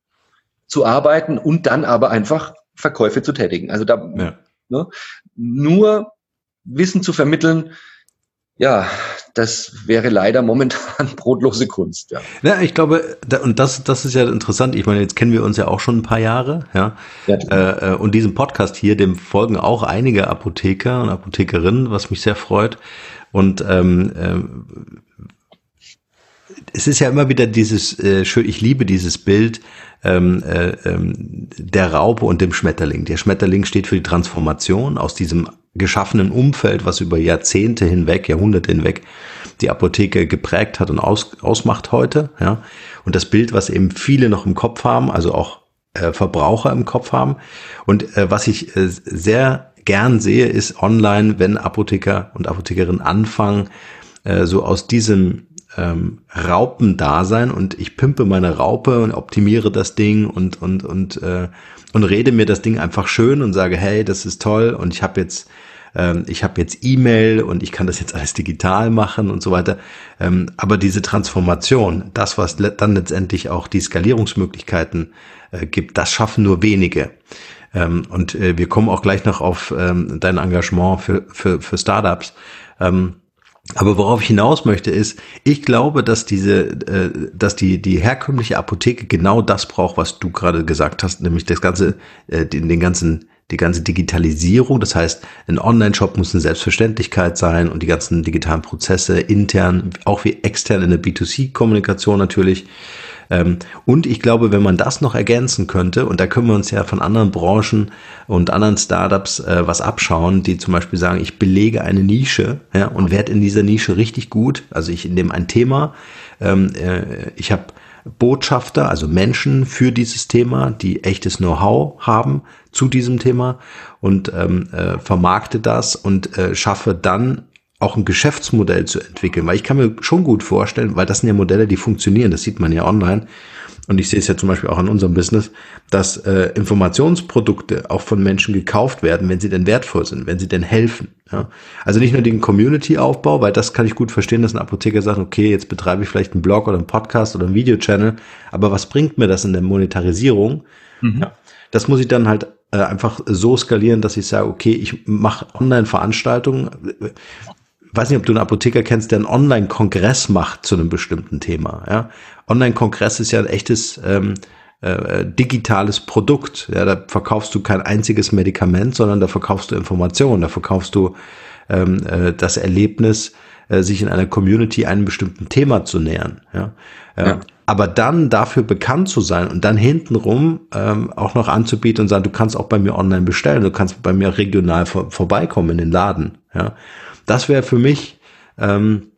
[SPEAKER 3] zu arbeiten und dann aber einfach Verkäufe zu tätigen. Also da ja. ne, nur Wissen zu vermitteln, ja, das wäre leider momentan brotlose Kunst. Ja,
[SPEAKER 1] ja ich glaube, da, und das, das ist ja interessant. Ich meine, jetzt kennen wir uns ja auch schon ein paar Jahre, ja. ja äh, äh, und diesem Podcast hier, dem folgen auch einige Apotheker und Apothekerinnen, was mich sehr freut. Und ähm, äh, es ist ja immer wieder dieses, äh, schön, ich liebe dieses Bild ähm, äh, ähm, der Raupe und dem Schmetterling. Der Schmetterling steht für die Transformation aus diesem geschaffenen Umfeld, was über Jahrzehnte hinweg, Jahrhunderte hinweg die Apotheke geprägt hat und aus, ausmacht heute. Ja. Und das Bild, was eben viele noch im Kopf haben, also auch äh, Verbraucher im Kopf haben. Und äh, was ich äh, sehr gern sehe, ist online, wenn Apotheker und Apothekerinnen anfangen, äh, so aus diesem ähm, Raupendasein und ich pimpe meine Raupe und optimiere das Ding und und und äh, und rede mir das Ding einfach schön und sage, hey, das ist toll und ich habe jetzt ähm, ich habe jetzt E-Mail und ich kann das jetzt alles digital machen und so weiter. Ähm, aber diese Transformation, das was dann letztendlich auch die Skalierungsmöglichkeiten äh, gibt, das schaffen nur wenige. Ähm, und äh, wir kommen auch gleich noch auf dein Engagement für für für Startups. Ähm, aber worauf ich hinaus möchte ist, ich glaube, dass diese, äh, dass die die herkömmliche Apotheke genau das braucht, was du gerade gesagt hast, nämlich das ganze, äh, den, den ganzen die ganze Digitalisierung. Das heißt, ein Online-Shop muss eine Selbstverständlichkeit sein und die ganzen digitalen Prozesse intern, auch wie extern in der B2C-Kommunikation natürlich. Ähm, und ich glaube, wenn man das noch ergänzen könnte, und da können wir uns ja von anderen Branchen und anderen Startups äh, was abschauen, die zum Beispiel sagen, ich belege eine Nische ja, und werde in dieser Nische richtig gut. Also ich nehme ein Thema, ähm, äh, ich habe Botschafter, also Menschen für dieses Thema, die echtes Know-how haben zu diesem Thema und ähm, äh, vermarkte das und äh, schaffe dann auch ein Geschäftsmodell zu entwickeln, weil ich kann mir schon gut vorstellen, weil das sind ja Modelle, die funktionieren, das sieht man ja online. Und ich sehe es ja zum Beispiel auch in unserem Business, dass äh, Informationsprodukte auch von Menschen gekauft werden, wenn sie denn wertvoll sind, wenn sie denn helfen. Ja? Also nicht nur den Community-Aufbau, weil das kann ich gut verstehen, dass ein Apotheker sagt, okay, jetzt betreibe ich vielleicht einen Blog oder einen Podcast oder einen Videochannel, aber was bringt mir das in der Monetarisierung? Mhm. Ja, das muss ich dann halt äh, einfach so skalieren, dass ich sage, okay, ich mache Online-Veranstaltungen weiß nicht, ob du einen Apotheker kennst, der einen Online-Kongress macht zu einem bestimmten Thema. Ja? Online-Kongress ist ja ein echtes ähm, äh, digitales Produkt. Ja, da verkaufst du kein einziges Medikament, sondern da verkaufst du Informationen, da verkaufst du ähm, äh, das Erlebnis, äh, sich in einer Community einem bestimmten Thema zu nähern. Ja? Äh, ja. Aber dann dafür bekannt zu sein und dann hintenrum ähm, auch noch anzubieten und sagen, du kannst auch bei mir online bestellen, du kannst bei mir regional vor, vorbeikommen in den Laden. Ja? Das wäre für mich, ähm,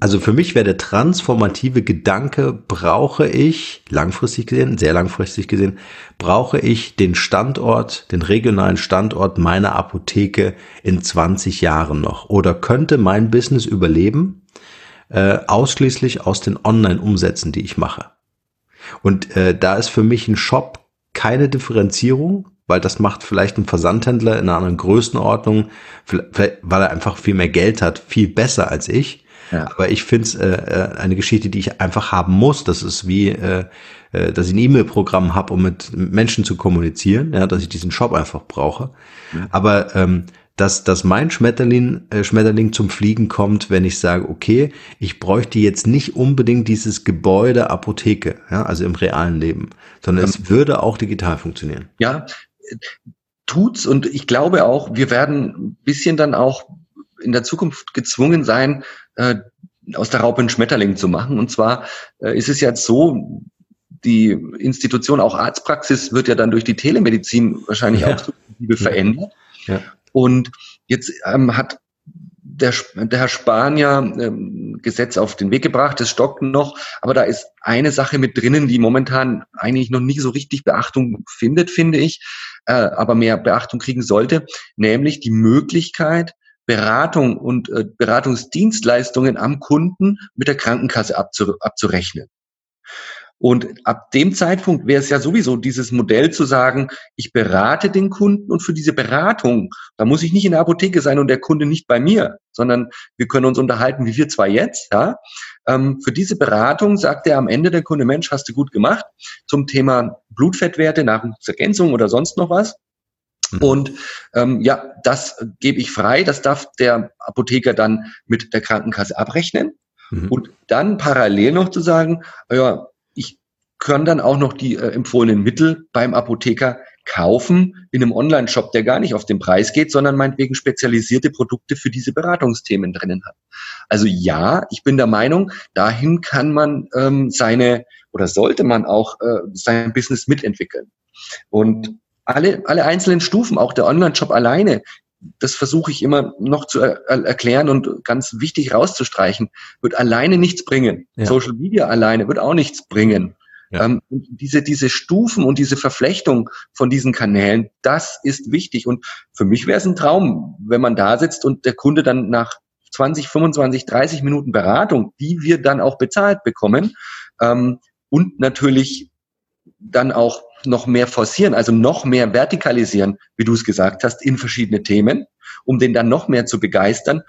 [SPEAKER 1] also für mich wäre der transformative Gedanke, brauche ich, langfristig gesehen, sehr langfristig gesehen, brauche ich den Standort, den regionalen Standort meiner Apotheke in 20 Jahren noch? Oder könnte mein Business überleben, äh, ausschließlich aus den Online-Umsätzen, die ich mache? Und äh, da ist für mich ein Shop keine Differenzierung, weil das macht vielleicht ein Versandhändler in einer anderen Größenordnung, weil er einfach viel mehr Geld hat, viel besser als ich. Ja. Aber ich finde es äh, äh, eine Geschichte, die ich einfach haben muss. Das ist wie, äh, äh, dass ich ein E-Mail-Programm habe, um mit Menschen zu kommunizieren, ja, dass ich diesen Shop einfach brauche. Ja. Aber ähm, dass, dass mein Schmetterling, äh, Schmetterling zum Fliegen kommt, wenn ich sage, okay, ich bräuchte jetzt nicht unbedingt dieses Gebäude Apotheke, ja, also im realen Leben, sondern es würde auch digital funktionieren.
[SPEAKER 3] Ja, tut's und ich glaube auch, wir werden ein bisschen dann auch in der Zukunft gezwungen sein, äh, aus der Raupe einen Schmetterling zu machen. Und zwar äh, ist es jetzt so, die Institution, auch Arztpraxis, wird ja dann durch die Telemedizin wahrscheinlich ja. auch verändert. Ja. Und jetzt ähm, hat der, der Herr Spanier ähm, Gesetz auf den Weg gebracht, es stockt noch, aber da ist eine Sache mit drinnen, die momentan eigentlich noch nie so richtig Beachtung findet, finde ich, äh, aber mehr Beachtung kriegen sollte, nämlich die Möglichkeit, Beratung und äh, Beratungsdienstleistungen am Kunden mit der Krankenkasse abzu, abzurechnen. Und ab dem Zeitpunkt wäre es ja sowieso dieses Modell zu sagen, ich berate den Kunden und für diese Beratung, da muss ich nicht in der Apotheke sein und der Kunde nicht bei mir, sondern wir können uns unterhalten, wie wir zwei jetzt. Ja? Ähm, für diese Beratung sagt er am Ende der Kunde, Mensch, hast du gut gemacht zum Thema Blutfettwerte, Nahrungsergänzung oder sonst noch was. Mhm. Und ähm, ja, das gebe ich frei. Das darf der Apotheker dann mit der Krankenkasse abrechnen. Mhm. Und dann parallel noch zu sagen, ja, können dann auch noch die äh, empfohlenen Mittel beim Apotheker kaufen in einem Online-Shop, der gar nicht auf den Preis geht, sondern meinetwegen spezialisierte Produkte für diese Beratungsthemen drinnen hat. Also ja, ich bin der Meinung, dahin kann man ähm, seine oder sollte man auch äh, sein Business mitentwickeln. Und alle, alle einzelnen Stufen, auch der Online-Shop alleine, das versuche ich immer noch zu er erklären und ganz wichtig rauszustreichen, wird alleine nichts bringen. Ja. Social Media alleine wird auch nichts bringen. Ja. Ähm, diese, diese Stufen und diese Verflechtung von diesen Kanälen, das ist wichtig. Und für mich wäre es ein Traum, wenn man da sitzt und der Kunde dann nach 20, 25, 30 Minuten Beratung, die wir dann auch bezahlt bekommen, ähm, und natürlich dann auch noch mehr forcieren, also noch mehr vertikalisieren, wie du es gesagt hast, in verschiedene Themen, um den dann noch mehr zu begeistern.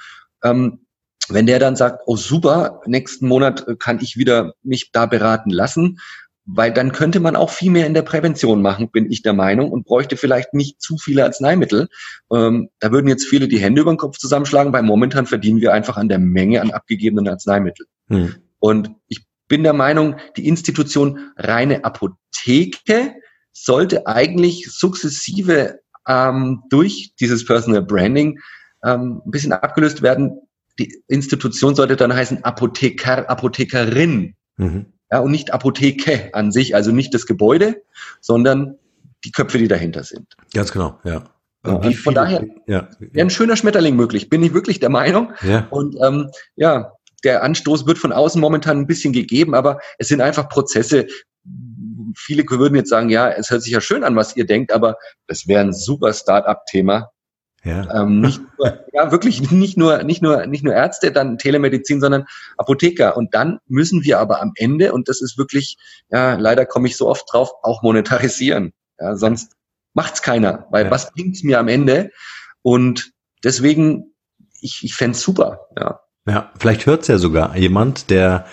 [SPEAKER 3] Ähm, wenn der dann sagt, oh super, nächsten Monat kann ich wieder mich da beraten lassen, weil dann könnte man auch viel mehr in der Prävention machen, bin ich der Meinung, und bräuchte vielleicht nicht zu viele Arzneimittel. Ähm, da würden jetzt viele die Hände über den Kopf zusammenschlagen, weil momentan verdienen wir einfach an der Menge an abgegebenen Arzneimitteln. Hm. Und ich bin der Meinung, die Institution reine Apotheke sollte eigentlich sukzessive ähm, durch dieses Personal Branding ähm, ein bisschen abgelöst werden. Die Institution sollte dann heißen Apotheker, Apothekerin. Mhm. Ja, und nicht Apotheke an sich, also nicht das Gebäude, sondern die Köpfe, die dahinter sind.
[SPEAKER 1] Ganz genau, ja.
[SPEAKER 3] Und Wie von daher ja, wäre ein schöner Schmetterling möglich, bin ich wirklich der Meinung. Ja. Und ähm, ja, der Anstoß wird von außen momentan ein bisschen gegeben, aber es sind einfach Prozesse. Viele würden jetzt sagen, ja, es hört sich ja schön an, was ihr denkt, aber das wäre ein super Start-up-Thema. Ja. Ähm, nicht nur, ja, wirklich nicht nur, nicht nur, nicht nur Ärzte, dann Telemedizin, sondern Apotheker. Und dann müssen wir aber am Ende, und das ist wirklich, ja, leider komme ich so oft drauf, auch monetarisieren. Ja, sonst macht's keiner, weil ja. was bringt's mir am Ende? Und deswegen, ich, ich fände super, ja.
[SPEAKER 1] Ja, vielleicht hört's ja sogar jemand, der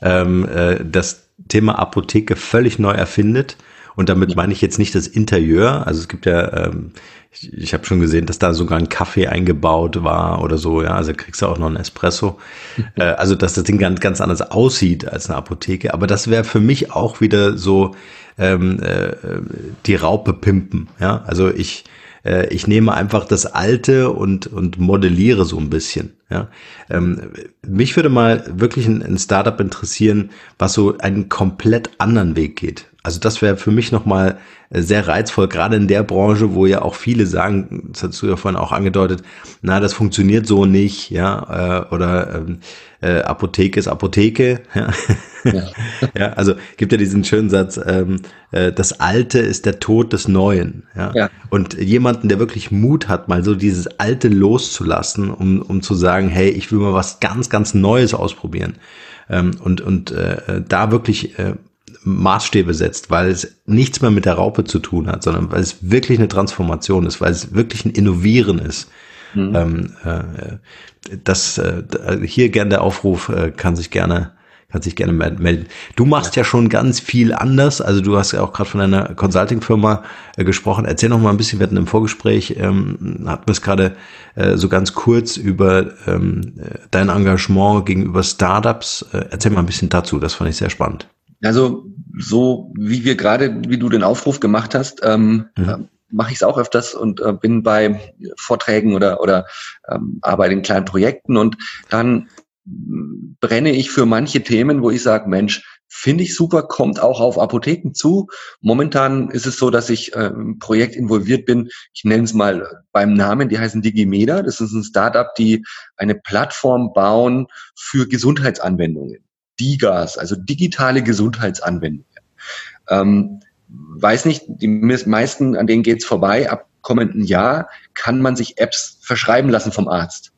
[SPEAKER 1] ähm, äh, das Thema Apotheke völlig neu erfindet. Und damit meine ich jetzt nicht das Interieur. Also es gibt ja ähm, ich, ich habe schon gesehen, dass da sogar ein Kaffee eingebaut war oder so, ja, also kriegst du auch noch einen Espresso. äh, also, dass das Ding ganz, ganz anders aussieht als eine Apotheke. Aber das wäre für mich auch wieder so ähm, äh, die Raupe pimpen, ja. Also ich, äh, ich nehme einfach das Alte und, und modelliere so ein bisschen. Ja. Ähm, mich würde mal wirklich ein, ein Startup interessieren, was so einen komplett anderen Weg geht. Also das wäre für mich nochmal äh, sehr reizvoll, gerade in der Branche, wo ja auch viele sagen, das hast du ja vorhin auch angedeutet, na, das funktioniert so nicht, ja, äh, oder ähm, äh, Apotheke ist Apotheke, ja. Ja. ja, also gibt ja diesen schönen Satz, ähm, äh, das Alte ist der Tod des Neuen, ja? ja. Und jemanden, der wirklich Mut hat, mal so dieses Alte loszulassen, um, um zu sagen, hey, ich will mal was ganz, ganz Neues ausprobieren. Ähm, und und äh, da wirklich äh, Maßstäbe setzt, weil es nichts mehr mit der Raupe zu tun hat, sondern weil es wirklich eine Transformation ist, weil es wirklich ein Innovieren ist. Mhm. Ähm, äh, das äh, hier gern der Aufruf äh, kann sich gerne kann sich gerne melden. Du machst ja. ja schon ganz viel anders. Also du hast ja auch gerade von einer Consulting-Firma äh, gesprochen. Erzähl noch mal ein bisschen. Wir hatten im Vorgespräch ähm, hatten wir es gerade äh, so ganz kurz über ähm, dein Engagement gegenüber Startups. Äh, erzähl mal ein bisschen dazu. Das fand ich sehr spannend.
[SPEAKER 3] Also so wie wir gerade, wie du den Aufruf gemacht hast, ähm, mhm. Äh, mache ich es auch öfters und äh, bin bei Vorträgen oder oder ähm, arbeite in kleinen Projekten und dann brenne ich für manche Themen, wo ich sage, Mensch, finde ich super, kommt auch auf Apotheken zu. Momentan ist es so, dass ich äh, im Projekt involviert bin. Ich nenne es mal beim Namen, die heißen Digimeda. Das ist ein Startup, die eine Plattform bauen für Gesundheitsanwendungen. DIGAs, also digitale Gesundheitsanwendungen. Ähm, weiß nicht, die meisten, an denen geht's vorbei. Ab kommenden Jahr kann man sich Apps verschreiben lassen vom Arzt.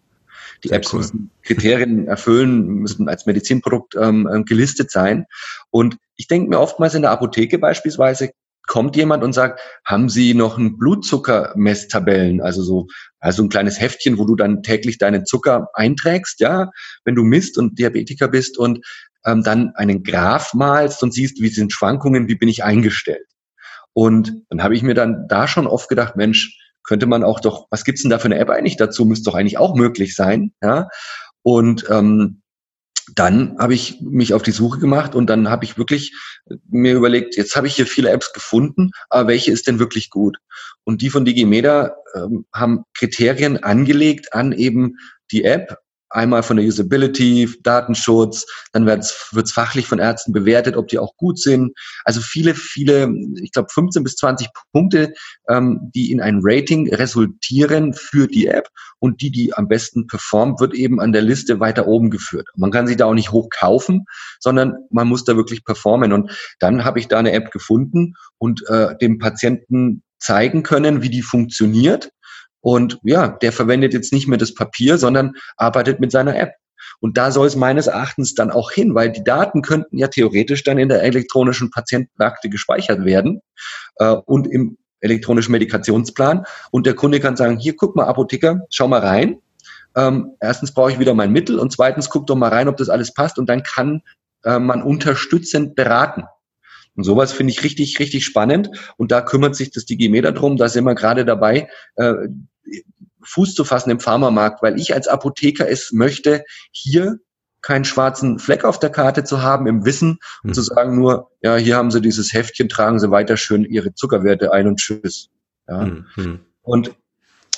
[SPEAKER 3] Die Sehr Apps cool. müssen Kriterien erfüllen, müssen als Medizinprodukt ähm, ähm, gelistet sein. Und ich denke mir oftmals in der Apotheke beispielsweise, kommt jemand und sagt, haben Sie noch ein Blutzuckermesstabellen, also so, also ein kleines Heftchen, wo du dann täglich deinen Zucker einträgst, ja, wenn du misst und Diabetiker bist und ähm, dann einen Graph malst und siehst, wie sind Schwankungen, wie bin ich eingestellt. Und dann habe ich mir dann da schon oft gedacht, Mensch, könnte man auch doch, was gibt's denn da für eine App eigentlich dazu? Müsste doch eigentlich auch möglich sein. Ja? Und ähm, dann habe ich mich auf die Suche gemacht und dann habe ich wirklich mir überlegt, jetzt habe ich hier viele Apps gefunden, aber welche ist denn wirklich gut? Und die von Digimeda ähm, haben Kriterien angelegt an eben die App, einmal von der Usability, Datenschutz, dann wird es fachlich von Ärzten bewertet, ob die auch gut sind. Also viele, viele, ich glaube 15 bis 20 Punkte, ähm, die in ein Rating resultieren für die App und die, die am besten performt, wird eben an der Liste weiter oben geführt. Man kann sie da auch nicht hoch kaufen, sondern man muss da wirklich performen. Und dann habe ich da eine App gefunden und äh, dem Patienten zeigen können, wie die funktioniert und ja, der verwendet jetzt nicht mehr das Papier, sondern arbeitet mit seiner App. Und da soll es meines Erachtens dann auch hin, weil die Daten könnten ja theoretisch dann in der elektronischen Patientenakte gespeichert werden äh, und im elektronischen Medikationsplan. Und der Kunde kann sagen, hier guck mal, Apotheker, schau mal rein. Ähm, erstens brauche ich wieder mein Mittel und zweitens guck doch mal rein, ob das alles passt. Und dann kann äh, man unterstützend beraten. Und sowas finde ich richtig, richtig spannend. Und da kümmert sich das DigiMeda drum. Da sind wir gerade dabei, äh, Fuß zu fassen im Pharmamarkt, weil ich als Apotheker es möchte, hier keinen schwarzen Fleck auf der Karte zu haben, im Wissen und mhm. zu sagen nur, ja, hier haben Sie dieses Heftchen, tragen Sie weiter schön Ihre Zuckerwerte ein und tschüss. Ja. Mhm. Und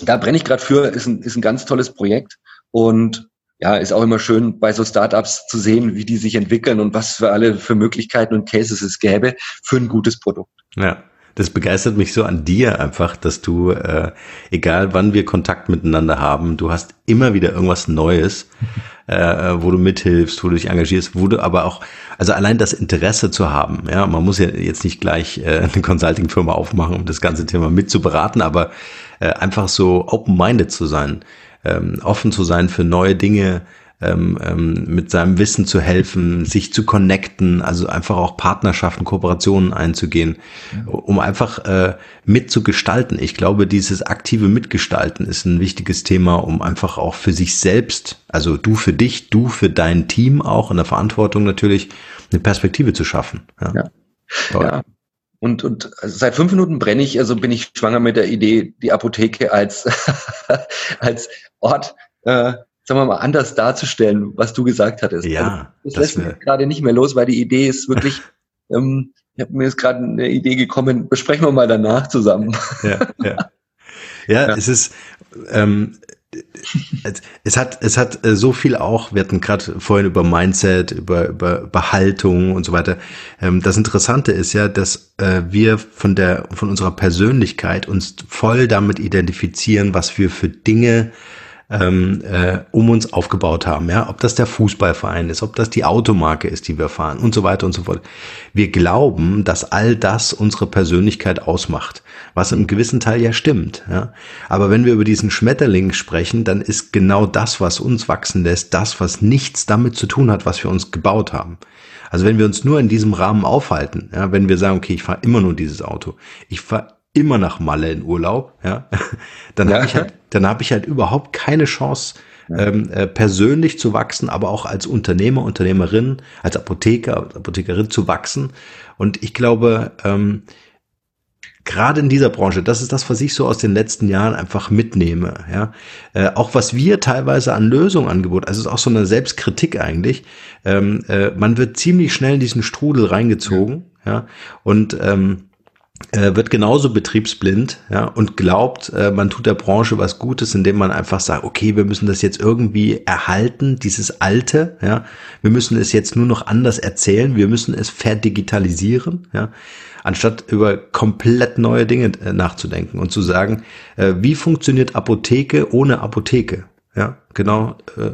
[SPEAKER 3] da brenne ich gerade für, ist ein, ist ein ganz tolles Projekt und ja, ist auch immer schön bei so Startups zu sehen, wie die sich entwickeln und was für alle für Möglichkeiten und Cases es gäbe für ein gutes Produkt.
[SPEAKER 1] Ja das begeistert mich so an dir einfach, dass du, äh, egal wann wir Kontakt miteinander haben, du hast immer wieder irgendwas Neues, äh, wo du mithilfst, wo du dich engagierst, wo du aber auch, also allein das Interesse zu haben, ja, man muss ja jetzt nicht gleich äh, eine Consulting-Firma aufmachen, um das ganze Thema mitzuberaten, aber äh, einfach so open-minded zu sein, ähm, offen zu sein für neue Dinge, ähm, ähm, mit seinem Wissen zu helfen, sich zu connecten, also einfach auch Partnerschaften, Kooperationen einzugehen, um einfach äh, mitzugestalten. Ich glaube, dieses aktive Mitgestalten ist ein wichtiges Thema, um einfach auch für sich selbst, also du für dich, du für dein Team auch in der Verantwortung natürlich, eine Perspektive zu schaffen.
[SPEAKER 3] Ja. ja. ja. Und, und also seit fünf Minuten brenne ich, also bin ich schwanger mit der Idee, die Apotheke als, als Ort äh, sagen wir mal, anders darzustellen, was du gesagt hattest.
[SPEAKER 1] Ja. Also,
[SPEAKER 3] das, das lässt mich gerade nicht mehr los, weil die Idee ist wirklich, ähm, ich habe mir jetzt gerade eine Idee gekommen, besprechen wir mal danach zusammen.
[SPEAKER 1] Ja, ja. Ja, ja. es ist, ähm, es hat, es hat äh, so viel auch, wir hatten gerade vorhin über Mindset, über, über Behaltung und so weiter. Ähm, das Interessante ist ja, dass äh, wir von der, von unserer Persönlichkeit uns voll damit identifizieren, was wir für Dinge ähm, äh, um uns aufgebaut haben. Ja, ob das der Fußballverein ist, ob das die Automarke ist, die wir fahren und so weiter und so fort. Wir glauben, dass all das unsere Persönlichkeit ausmacht, was im gewissen Teil ja stimmt. Ja, aber wenn wir über diesen Schmetterling sprechen, dann ist genau das, was uns wachsen lässt, das, was nichts damit zu tun hat, was wir uns gebaut haben. Also wenn wir uns nur in diesem Rahmen aufhalten, ja, wenn wir sagen, okay, ich fahre immer nur dieses Auto, ich fahre immer nach Malle in Urlaub, ja, dann ja. habe ich halt, dann habe ich halt überhaupt keine Chance, ähm, äh, persönlich zu wachsen, aber auch als Unternehmer, Unternehmerin, als Apotheker, Apothekerin zu wachsen. Und ich glaube, ähm, gerade in dieser Branche, das ist das, was ich so aus den letzten Jahren einfach mitnehme. Ja, äh, auch was wir teilweise an Lösungen angeboten, also es ist auch so eine Selbstkritik eigentlich. Ähm, äh, man wird ziemlich schnell in diesen Strudel reingezogen. Ja, ja und ähm, äh, wird genauso betriebsblind ja, und glaubt, äh, man tut der Branche was Gutes, indem man einfach sagt, okay, wir müssen das jetzt irgendwie erhalten, dieses Alte, ja, wir müssen es jetzt nur noch anders erzählen, wir müssen es verdigitalisieren, ja, anstatt über komplett neue Dinge äh, nachzudenken und zu sagen, wie funktioniert Apotheke ohne Apotheke, ja, genau, äh,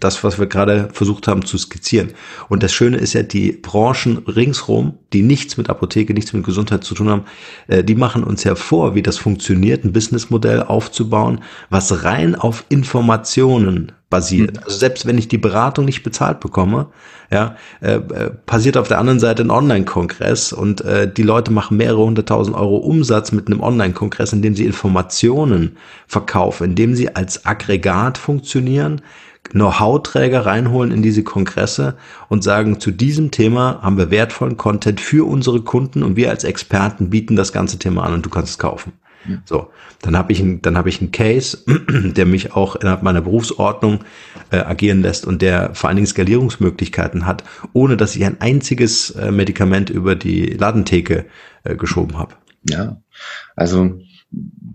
[SPEAKER 1] das, was wir gerade versucht haben zu skizzieren. Und das Schöne ist ja, die Branchen ringsrum, die nichts mit Apotheke, nichts mit Gesundheit zu tun haben, äh, die machen uns ja vor, wie das funktioniert, ein Businessmodell aufzubauen, was rein auf Informationen basiert. Mhm. Also selbst wenn ich die Beratung nicht bezahlt bekomme, ja, äh, äh, passiert auf der anderen Seite ein Online-Kongress und äh, die Leute machen mehrere hunderttausend Euro Umsatz mit einem Online-Kongress, indem sie Informationen verkaufen, indem sie als Aggregat funktionieren, Know-how-Träger reinholen in diese Kongresse und sagen, zu diesem Thema haben wir wertvollen Content für unsere Kunden und wir als Experten bieten das ganze Thema an und du kannst es kaufen. So, dann habe ich ein, dann habe ich einen Case, der mich auch innerhalb meiner Berufsordnung äh, agieren lässt und der vor allen Dingen Skalierungsmöglichkeiten hat, ohne dass ich ein einziges äh, Medikament über die Ladentheke äh, geschoben habe.
[SPEAKER 3] Ja, also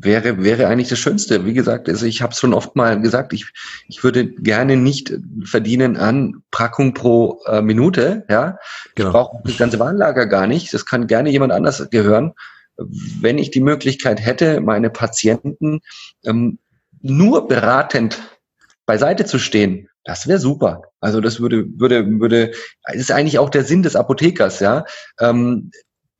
[SPEAKER 3] wäre wäre eigentlich das Schönste. Wie gesagt, also ich habe es schon oft mal gesagt, ich ich würde gerne nicht verdienen an Packung pro äh, Minute. Ja, genau. ich brauche das ganze Warenlager gar nicht. Das kann gerne jemand anders gehören wenn ich die Möglichkeit hätte, meine Patienten ähm, nur beratend beiseite zu stehen, das wäre super. Also das würde, würde, würde, ist eigentlich auch der Sinn des Apothekers, ja. Ähm,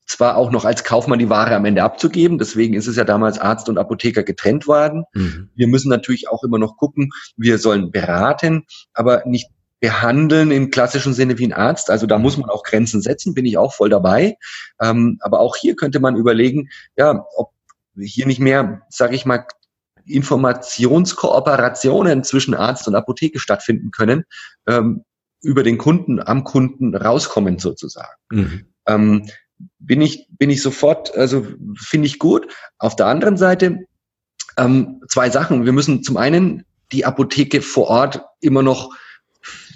[SPEAKER 3] zwar auch noch als Kaufmann die Ware am Ende abzugeben, deswegen ist es ja damals Arzt und Apotheker getrennt worden. Mhm. Wir müssen natürlich auch immer noch gucken, wir sollen beraten, aber nicht behandeln im klassischen Sinne wie ein Arzt. Also da muss man auch Grenzen setzen, bin ich auch voll dabei. Ähm, aber auch hier könnte man überlegen, ja, ob hier nicht mehr, sage ich mal, Informationskooperationen zwischen Arzt und Apotheke stattfinden können, ähm, über den Kunden, am Kunden rauskommen sozusagen. Mhm. Ähm, bin ich, bin ich sofort, also finde ich gut. Auf der anderen Seite ähm, zwei Sachen. Wir müssen zum einen die Apotheke vor Ort immer noch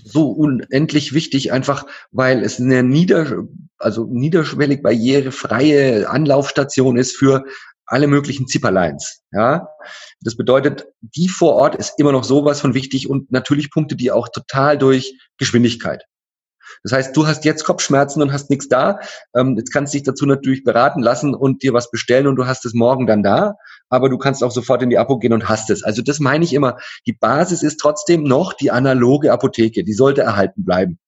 [SPEAKER 3] so unendlich wichtig, einfach weil es eine nieder, also niederschwellig barrierefreie Anlaufstation ist für alle möglichen Zipperlines. Ja, das bedeutet, die vor Ort ist immer noch sowas von wichtig und natürlich punkte die auch total durch Geschwindigkeit. Das heißt, du hast jetzt Kopfschmerzen und hast nichts da. Ähm, jetzt kannst du dich dazu natürlich beraten lassen und dir was bestellen und du hast es morgen dann da. Aber du kannst auch sofort in die Apo gehen und hast es. Also das meine ich immer. Die Basis ist trotzdem noch die analoge Apotheke. Die sollte erhalten bleiben.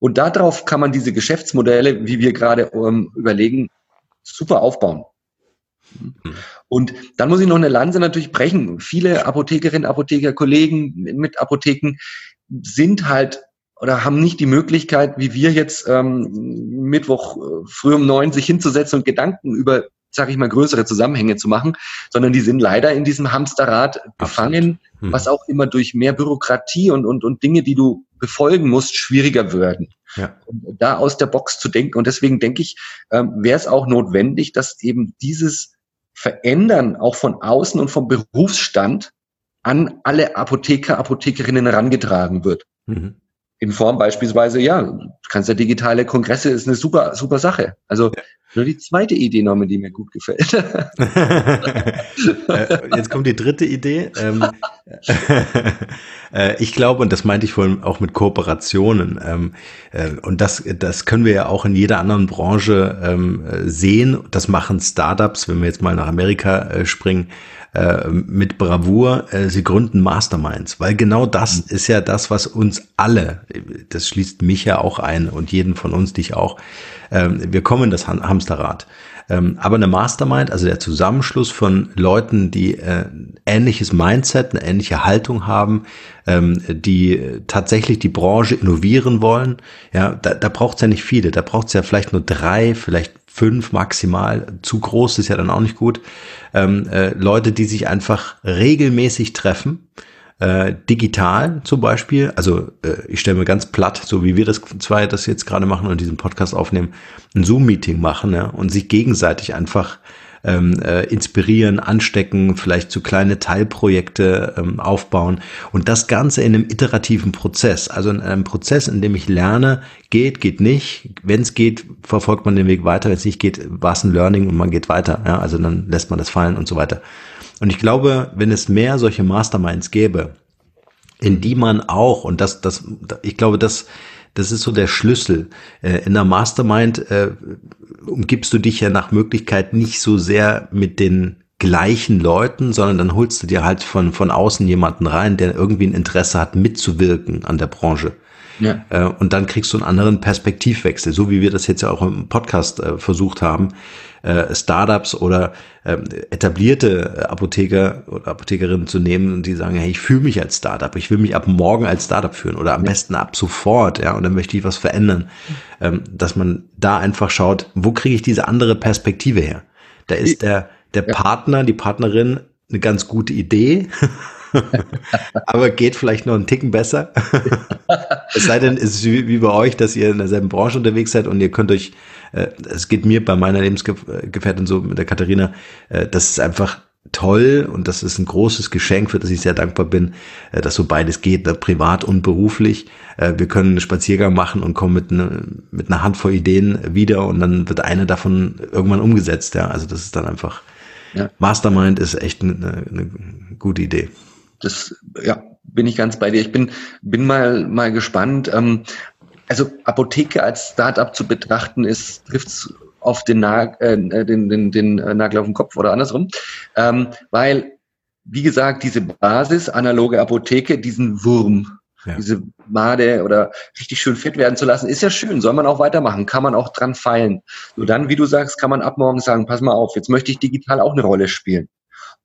[SPEAKER 3] Und darauf kann man diese Geschäftsmodelle, wie wir gerade ähm, überlegen, super aufbauen. Und dann muss ich noch eine Lanze natürlich brechen. Viele Apothekerinnen, Apotheker, Kollegen mit Apotheken sind halt oder haben nicht die Möglichkeit, wie wir jetzt ähm, Mittwoch äh, früh um neun sich hinzusetzen und Gedanken über, sag ich mal, größere Zusammenhänge zu machen, sondern die sind leider in diesem Hamsterrad gefangen, hm. was auch immer durch mehr Bürokratie und, und, und Dinge, die du befolgen musst, schwieriger werden. Ja. Und da aus der Box zu denken. Und deswegen denke ich, ähm, wäre es auch notwendig, dass eben dieses Verändern auch von außen und vom Berufsstand an alle Apotheker, Apothekerinnen herangetragen wird. Mhm in Form beispielsweise, ja, du kannst ja digitale Kongresse, ist eine super, super Sache. Also nur die zweite Idee nochmal, die mir gut gefällt.
[SPEAKER 1] Äh, jetzt kommt die dritte Idee. Ähm, äh, ich glaube, und das meinte ich vorhin auch mit Kooperationen, ähm, äh, und das, das können wir ja auch in jeder anderen Branche ähm, sehen. Das machen Startups, wenn wir jetzt mal nach Amerika springen mit Bravour, sie gründen Masterminds, weil genau das mhm. ist ja das, was uns alle, das schließt mich ja auch ein und jeden von uns, dich auch, wir kommen in das Hamsterrad. Ähm, aber eine Mastermind, also der Zusammenschluss von Leuten, die äh, ähnliches Mindset, eine ähnliche Haltung haben, ähm, die tatsächlich die Branche innovieren wollen, ja, da, da braucht es ja nicht viele, da braucht es ja vielleicht nur drei, vielleicht fünf maximal. Zu groß ist ja dann auch nicht gut. Ähm, äh, Leute, die sich einfach regelmäßig treffen, äh, digital zum Beispiel. Also äh, ich stelle mir ganz platt, so wie wir das zwei das jetzt gerade machen und diesen Podcast aufnehmen, ein Zoom-Meeting machen ja, und sich gegenseitig einfach ähm, äh, inspirieren, anstecken, vielleicht so kleine Teilprojekte ähm, aufbauen und das Ganze in einem iterativen Prozess, also in einem Prozess, in dem ich lerne, geht, geht nicht. Wenn es geht, verfolgt man den Weg weiter. Wenn es nicht geht, war es ein Learning und man geht weiter. Ja, also dann lässt man das fallen und so weiter. Und ich glaube, wenn es mehr solche Masterminds gäbe, in die man auch, und das, das, ich glaube, das, das ist so der Schlüssel. Äh, in der Mastermind äh, umgibst du dich ja nach Möglichkeit nicht so sehr mit den gleichen Leuten, sondern dann holst du dir halt von, von außen jemanden rein, der irgendwie ein Interesse hat, mitzuwirken an der Branche. Ja. Äh, und dann kriegst du einen anderen Perspektivwechsel, so wie wir das jetzt ja auch im Podcast äh, versucht haben, äh, Startups oder ähm, etablierte Apotheker oder Apothekerinnen zu nehmen und die sagen, hey, ich fühle mich als Startup, ich will mich ab morgen als Startup führen oder am besten ab sofort, ja, und dann möchte ich was verändern, ähm, dass man da einfach schaut, wo kriege ich diese andere Perspektive her? Da ist der, der ja. Partner, die Partnerin eine ganz gute Idee. aber geht vielleicht noch einen Ticken besser. es sei denn, es ist wie bei euch, dass ihr in derselben Branche unterwegs seid und ihr könnt euch, äh, es geht mir bei meiner Lebensgefährtin so mit der Katharina, äh, das ist einfach toll und das ist ein großes Geschenk, für das ich sehr dankbar bin, äh, dass so beides geht, ne, privat und beruflich. Äh, wir können einen Spaziergang machen und kommen mit, ne, mit einer Handvoll Ideen wieder und dann wird eine davon irgendwann umgesetzt. Ja, also das ist dann einfach ja. Mastermind ist echt eine, eine gute Idee
[SPEAKER 3] das, ja, bin ich ganz bei dir. Ich bin, bin mal, mal gespannt. Ähm, also Apotheke als Startup zu betrachten, ist, trifft's auf den, Nag äh, den, den, den Nagel auf den Kopf oder andersrum. Ähm, weil, wie gesagt, diese Basis, analoge Apotheke, diesen Wurm, ja. diese Made oder richtig schön fit werden zu lassen, ist ja schön, soll man auch weitermachen, kann man auch dran feilen. Nur dann, wie du sagst, kann man ab morgen sagen, pass mal auf, jetzt möchte ich digital auch eine Rolle spielen.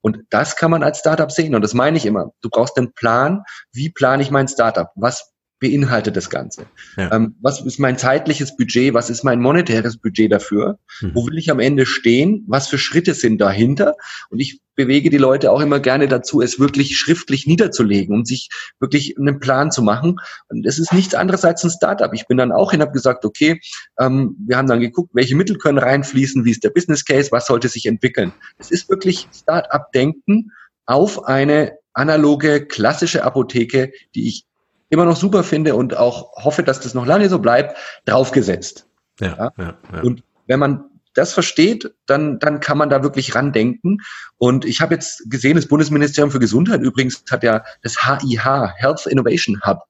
[SPEAKER 3] Und das kann man als Startup sehen. Und das meine ich immer. Du brauchst einen Plan. Wie plane ich mein Startup? Was beinhaltet das Ganze? Ja. Ähm, was ist mein zeitliches Budget? Was ist mein monetäres Budget dafür? Mhm. Wo will ich am Ende stehen? Was für Schritte sind dahinter? Und ich bewege die Leute auch immer gerne dazu, es wirklich schriftlich niederzulegen und sich wirklich einen Plan zu machen. Und es ist nichts anderes als ein Startup. Ich bin dann auch hin, habe gesagt, okay, ähm, wir haben dann geguckt, welche Mittel können reinfließen, wie ist der Business Case, was sollte sich entwickeln. Es ist wirklich Startup-Denken auf eine analoge, klassische Apotheke, die ich immer noch super finde und auch hoffe, dass das noch lange so bleibt, draufgesetzt. Ja, ja? ja. Und wenn man das versteht, dann, dann kann man da wirklich randenken. Und ich habe jetzt gesehen, das Bundesministerium für Gesundheit übrigens hat ja das HIH, Health Innovation Hub,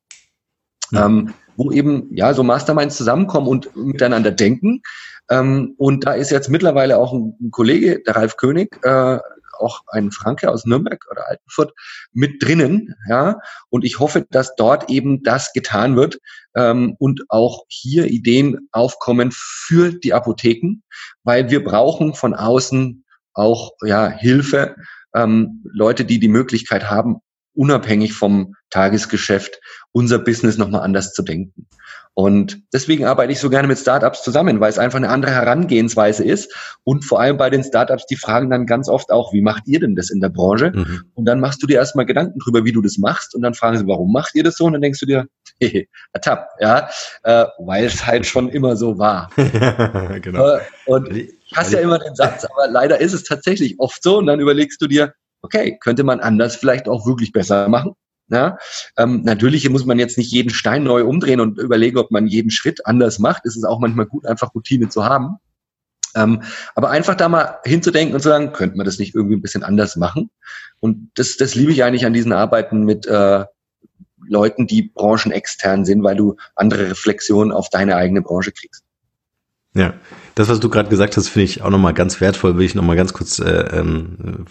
[SPEAKER 3] ja. ähm, wo eben ja so Masterminds zusammenkommen und miteinander denken. Ähm, und da ist jetzt mittlerweile auch ein, ein Kollege, der Ralf König, äh, auch ein Franke aus Nürnberg oder Altenfurt mit drinnen, ja. Und ich hoffe, dass dort eben das getan wird ähm, und auch hier Ideen aufkommen für die Apotheken, weil wir brauchen von außen auch ja Hilfe, ähm, Leute, die die Möglichkeit haben, unabhängig vom Tagesgeschäft unser Business nochmal anders zu denken. Und deswegen arbeite ich so gerne mit Startups zusammen, weil es einfach eine andere Herangehensweise ist. Und vor allem bei den Startups, die fragen dann ganz oft auch, wie macht ihr denn das in der Branche? Mhm. Und dann machst du dir erstmal Gedanken drüber, wie du das machst. Und dann fragen sie, warum macht ihr das so? Und dann denkst du dir, hey, ertappt, ja, äh, weil es halt schon immer so war. genau. Äh, und ich hasse ja immer den Satz, aber leider ist es tatsächlich oft so. Und dann überlegst du dir, okay, könnte man anders vielleicht auch wirklich besser machen? Ja, ähm, natürlich muss man jetzt nicht jeden Stein neu umdrehen und überlegen, ob man jeden Schritt anders macht. Es ist auch manchmal gut, einfach Routine zu haben. Ähm, aber einfach da mal hinzudenken und zu sagen, könnte man das nicht irgendwie ein bisschen anders machen? Und das, das liebe ich eigentlich an diesen Arbeiten mit äh, Leuten, die branchenextern sind, weil du andere Reflexionen auf deine eigene Branche kriegst.
[SPEAKER 1] Ja, das, was du gerade gesagt hast, finde ich auch nochmal ganz wertvoll, will ich nochmal ganz kurz äh, ähm,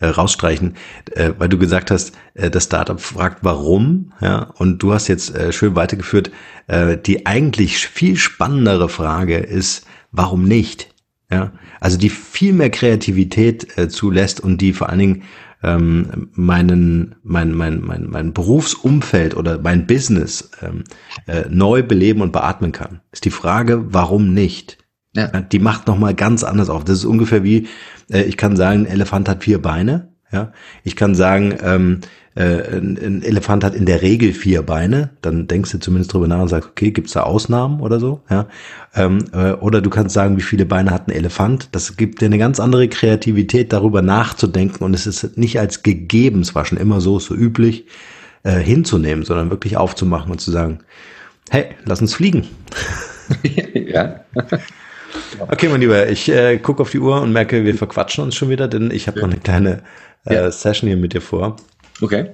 [SPEAKER 1] äh, rausstreichen, äh, weil du gesagt hast, äh, das Startup fragt warum, ja, und du hast jetzt äh, schön weitergeführt. Äh, die eigentlich viel spannendere Frage ist, warum nicht? Ja, also die viel mehr Kreativität äh, zulässt und die vor allen Dingen ähm, meinen, mein, mein, mein, mein Berufsumfeld oder mein Business ähm, äh, neu beleben und beatmen kann. Ist die Frage, warum nicht? Ja. Die macht nochmal ganz anders auf. Das ist ungefähr wie, ich kann sagen, ein Elefant hat vier Beine. Ja, ich kann sagen, ähm, äh, ein, ein Elefant hat in der Regel vier Beine. Dann denkst du zumindest drüber nach und sagst, okay, gibt's da Ausnahmen oder so? Ja, ähm, äh, oder du kannst sagen, wie viele Beine hat ein Elefant. Das gibt dir eine ganz andere Kreativität, darüber nachzudenken. Und es ist nicht als gegeben, es war schon immer so, so üblich, äh, hinzunehmen, sondern wirklich aufzumachen und zu sagen, hey, lass uns fliegen. ja. Okay, mein Lieber, ich äh, gucke auf die Uhr und merke, wir verquatschen uns schon wieder, denn ich habe ja. noch eine kleine äh, ja. Session hier mit dir vor.
[SPEAKER 3] Okay.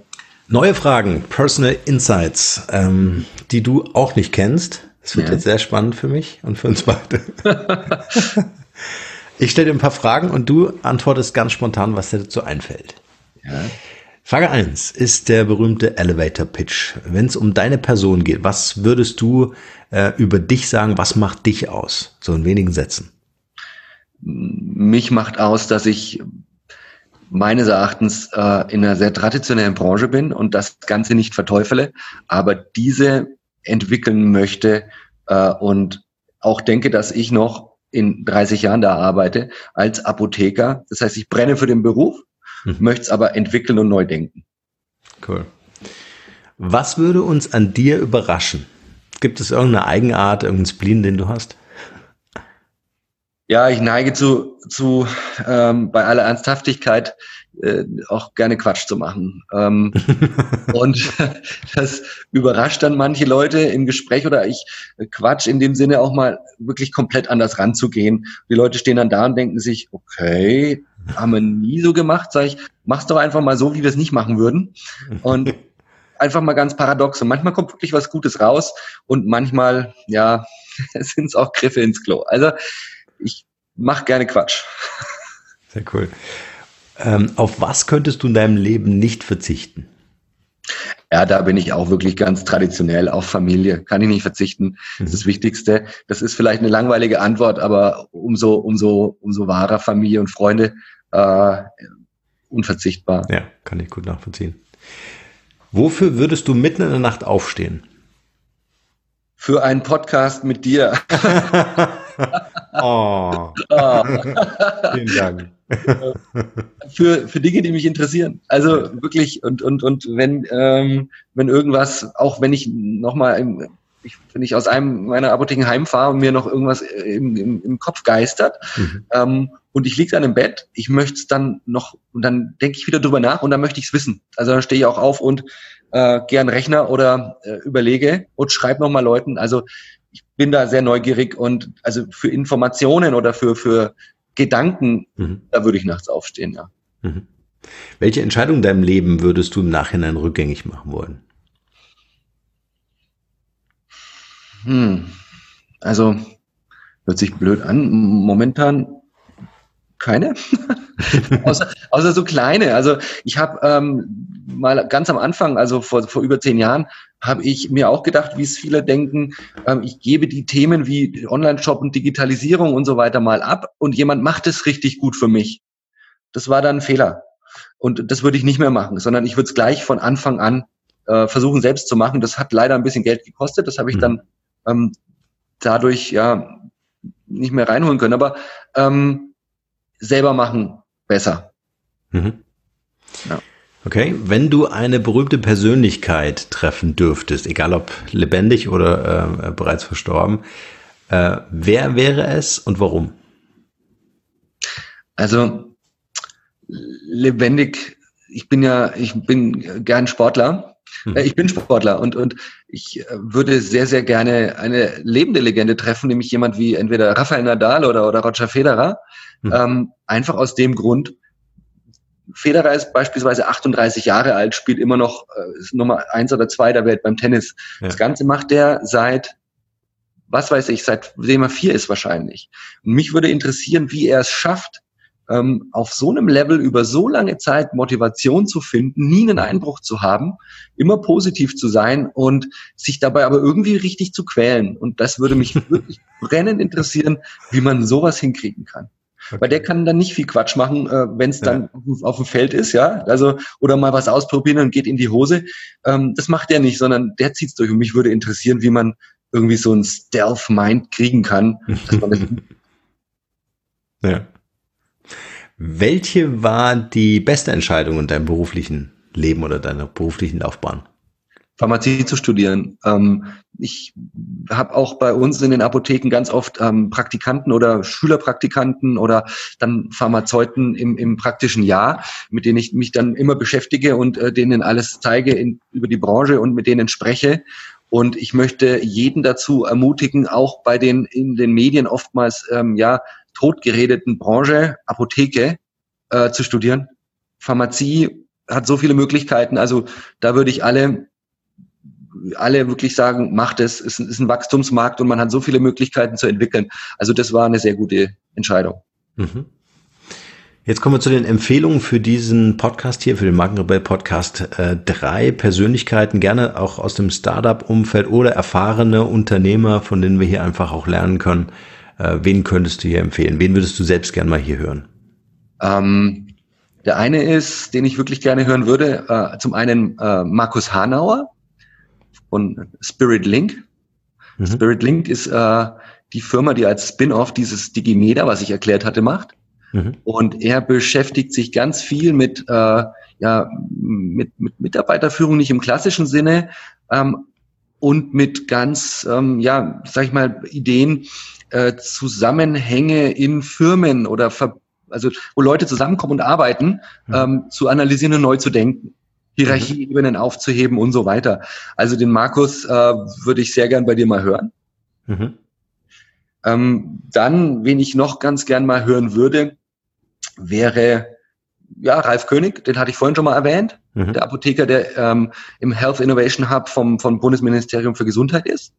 [SPEAKER 1] Neue Fragen, Personal Insights, ähm, die du auch nicht kennst. Das wird ja. jetzt sehr spannend für mich und für uns beide. Ich stelle dir ein paar Fragen und du antwortest ganz spontan, was dir dazu einfällt. Ja. Frage 1 ist der berühmte Elevator Pitch. Wenn es um deine Person geht, was würdest du äh, über dich sagen, was macht dich aus? So in wenigen Sätzen.
[SPEAKER 3] Mich macht aus, dass ich meines Erachtens äh, in einer sehr traditionellen Branche bin und das Ganze nicht verteufele, aber diese entwickeln möchte äh, und auch denke, dass ich noch in 30 Jahren da arbeite als Apotheker. Das heißt, ich brenne für den Beruf, mhm. möchte es aber entwickeln und neu denken.
[SPEAKER 1] Cool. Was würde uns an dir überraschen? Gibt es irgendeine Eigenart, irgendeinen Spleen, den du hast?
[SPEAKER 3] Ja, ich neige zu, zu ähm, bei aller Ernsthaftigkeit äh, auch gerne Quatsch zu machen. Ähm, und das überrascht dann manche Leute im Gespräch oder ich Quatsch in dem Sinne auch mal wirklich komplett anders ranzugehen. Die Leute stehen dann da und denken sich, okay, haben wir nie so gemacht, sage ich, mach's doch einfach mal so, wie wir es nicht machen würden. Und einfach mal ganz paradox. Und manchmal kommt wirklich was Gutes raus und manchmal, ja, sind es auch Griffe ins Klo. Also ich mache gerne Quatsch.
[SPEAKER 1] Sehr cool. Ähm, auf was könntest du in deinem Leben nicht verzichten?
[SPEAKER 3] Ja, da bin ich auch wirklich ganz traditionell auf Familie. Kann ich nicht verzichten. Das ist das mhm. Wichtigste. Das ist vielleicht eine langweilige Antwort, aber umso, umso, umso wahrer Familie und Freunde äh, unverzichtbar.
[SPEAKER 1] Ja, kann ich gut nachvollziehen. Wofür würdest du mitten in der Nacht aufstehen?
[SPEAKER 3] Für einen Podcast mit dir. oh. oh. Vielen Dank. für, für Dinge, die mich interessieren. Also wirklich, und, und, und wenn, ähm, wenn irgendwas, auch wenn ich nochmal ich, wenn ich aus einem meiner Apotheken heimfahre und mir noch irgendwas im, im, im Kopf geistert mhm. ähm, und ich liege dann im Bett, ich möchte es dann noch, und dann denke ich wieder drüber nach und dann möchte ich es wissen. Also dann stehe ich auch auf und äh, gern Rechner oder äh, überlege und schreibe nochmal Leuten. Also ich bin da sehr neugierig und also für Informationen oder für, für Gedanken, mhm. da würde ich nachts aufstehen, ja. Mhm.
[SPEAKER 1] Welche Entscheidung in deinem Leben würdest du im Nachhinein rückgängig machen wollen?
[SPEAKER 3] Hm. Also, hört sich blöd an. Momentan keine. außer, außer so kleine. Also ich habe ähm, mal ganz am Anfang, also vor, vor über zehn Jahren, habe ich mir auch gedacht, wie es viele denken, ähm, ich gebe die Themen wie Online-Shop und Digitalisierung und so weiter mal ab und jemand macht es richtig gut für mich. Das war dann ein Fehler. Und das würde ich nicht mehr machen, sondern ich würde es gleich von Anfang an äh, versuchen selbst zu machen. Das hat leider ein bisschen Geld gekostet. Das habe ich mhm. dann ähm, dadurch ja nicht mehr reinholen können. Aber ähm, selber machen besser. Mhm.
[SPEAKER 1] Ja. Okay, wenn du eine berühmte Persönlichkeit treffen dürftest, egal ob lebendig oder äh, bereits verstorben, äh, wer wäre es und warum?
[SPEAKER 3] Also lebendig, ich bin ja, ich bin gern Sportler. Hm. Äh, ich bin Sportler und, und ich äh, würde sehr, sehr gerne eine lebende Legende treffen, nämlich jemand wie entweder Rafael Nadal oder, oder Roger Federer. Hm. Ähm, einfach aus dem Grund, Federer ist beispielsweise 38 Jahre alt, spielt immer noch äh, Nummer eins oder zwei der Welt beim Tennis. Ja. Das Ganze macht er seit, was weiß ich, seitdem er vier ist wahrscheinlich. Und mich würde interessieren, wie er es schafft, ähm, auf so einem Level über so lange Zeit Motivation zu finden, nie einen Einbruch zu haben, immer positiv zu sein und sich dabei aber irgendwie richtig zu quälen. Und das würde mich wirklich brennend interessieren, wie man sowas hinkriegen kann. Okay. Weil der kann dann nicht viel Quatsch machen, äh, wenn es dann ja. auf, dem Feld ist, ja. Also, oder mal was ausprobieren und geht in die Hose. Ähm, das macht der nicht, sondern der zieht's durch. Und mich würde interessieren, wie man irgendwie so ein Stealth-Mind kriegen kann,
[SPEAKER 1] ja. Welche war die beste Entscheidung in deinem beruflichen Leben oder deiner beruflichen Laufbahn?
[SPEAKER 3] Pharmazie zu studieren. Ähm, ich habe auch bei uns in den Apotheken ganz oft ähm, Praktikanten oder Schülerpraktikanten oder dann Pharmazeuten im, im praktischen Jahr, mit denen ich mich dann immer beschäftige und äh, denen alles zeige in, über die Branche und mit denen spreche. Und ich möchte jeden dazu ermutigen, auch bei den in den Medien oftmals ähm, ja totgeredeten Branche, Apotheke äh, zu studieren. Pharmazie hat so viele Möglichkeiten. Also da würde ich alle alle wirklich sagen, macht es, es ist ein Wachstumsmarkt und man hat so viele Möglichkeiten zu entwickeln. Also das war eine sehr gute Entscheidung.
[SPEAKER 1] Mhm. Jetzt kommen wir zu den Empfehlungen für diesen Podcast hier, für den Markenrebell Podcast. Äh, drei Persönlichkeiten, gerne auch aus dem Startup-Umfeld oder erfahrene Unternehmer, von denen wir hier einfach auch lernen können. Äh, wen könntest du hier empfehlen? Wen würdest du selbst gerne mal hier hören?
[SPEAKER 3] Ähm, der eine ist, den ich wirklich gerne hören würde, äh, zum einen äh, Markus Hanauer von Spirit Link. Mhm. Spirit Link ist äh, die Firma, die als Spin-off dieses Digimeda, was ich erklärt hatte, macht. Mhm. Und er beschäftigt sich ganz viel mit, äh, ja, mit, mit Mitarbeiterführung, nicht im klassischen Sinne, ähm, und mit ganz, ähm, ja, sag ich mal, Ideen, äh, Zusammenhänge in Firmen oder Ver also wo Leute zusammenkommen und arbeiten, mhm. ähm, zu analysieren und neu zu denken. Hierarchieebenen aufzuheben und so weiter. Also den Markus äh, würde ich sehr gern bei dir mal hören. Mhm. Ähm, dann, wen ich noch ganz gern mal hören würde, wäre ja Ralf König, den hatte ich vorhin schon mal erwähnt, mhm. der Apotheker, der ähm, im Health Innovation Hub vom, vom Bundesministerium für Gesundheit ist.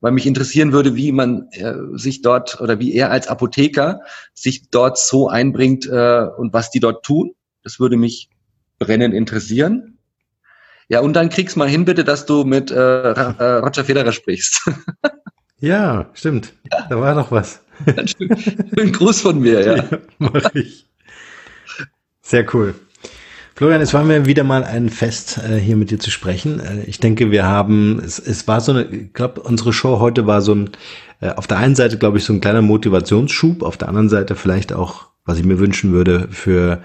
[SPEAKER 3] Weil mich interessieren würde, wie man äh, sich dort oder wie er als Apotheker sich dort so einbringt äh, und was die dort tun. Das würde mich brennend interessieren. Ja, und dann krieg's mal hin, bitte, dass du mit äh, äh Roger Federer sprichst.
[SPEAKER 1] Ja, stimmt. Ja. Da war noch was.
[SPEAKER 3] Schönen Gruß von mir, ja. ja mach ich.
[SPEAKER 1] Sehr cool. Florian, es war mir wieder mal ein Fest, äh, hier mit dir zu sprechen. Äh, ich denke, wir haben, es, es war so eine, ich glaube, unsere Show heute war so ein, auf der einen Seite, glaube ich, so ein kleiner Motivationsschub, auf der anderen Seite vielleicht auch, was ich mir wünschen würde, für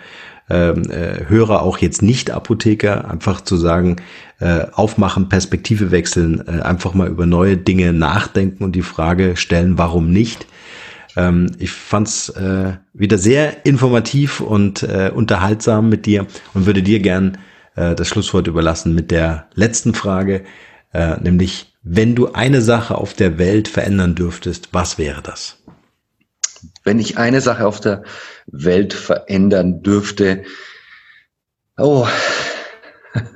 [SPEAKER 1] ähm, äh, Hörer, auch jetzt nicht Apotheker, einfach zu sagen, äh, aufmachen, Perspektive wechseln, äh, einfach mal über neue Dinge nachdenken und die Frage stellen, warum nicht. Ähm, ich fand's äh, wieder sehr informativ und äh, unterhaltsam mit dir und würde dir gern äh, das Schlusswort überlassen mit der letzten Frage, äh, nämlich wenn du eine Sache auf der Welt verändern dürftest, was wäre das?
[SPEAKER 3] Wenn ich eine Sache auf der Welt verändern dürfte, oh,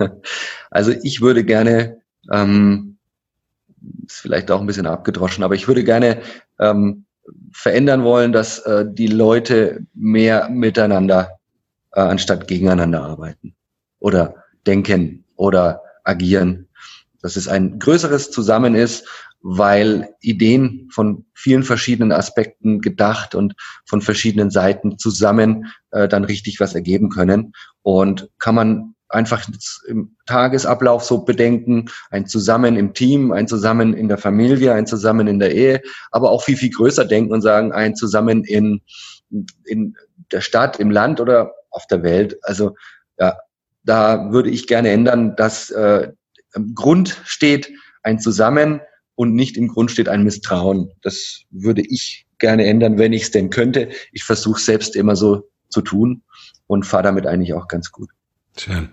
[SPEAKER 3] also ich würde gerne, ähm, ist vielleicht auch ein bisschen abgedroschen, aber ich würde gerne ähm, verändern wollen, dass äh, die Leute mehr miteinander äh, anstatt gegeneinander arbeiten oder denken oder agieren. Dass es ein größeres Zusammen ist, weil Ideen von vielen verschiedenen Aspekten gedacht und von verschiedenen Seiten zusammen äh, dann richtig was ergeben können. Und kann man einfach im Tagesablauf so bedenken, ein Zusammen im Team, ein Zusammen in der Familie, ein Zusammen in der Ehe, aber auch viel, viel größer denken und sagen, ein Zusammen in, in der Stadt, im Land oder auf der Welt. Also ja, da würde ich gerne ändern, dass äh, im Grund steht ein Zusammen und nicht im Grund steht ein Misstrauen. Das würde ich gerne ändern, wenn ich es denn könnte. Ich versuche selbst immer so zu tun und fahre damit eigentlich auch ganz gut.
[SPEAKER 1] Schön.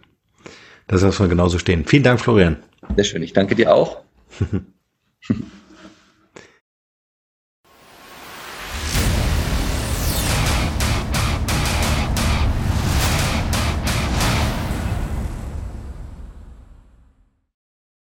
[SPEAKER 1] Das lassen wir genauso stehen. Vielen Dank, Florian.
[SPEAKER 3] Sehr schön. Ich danke dir auch.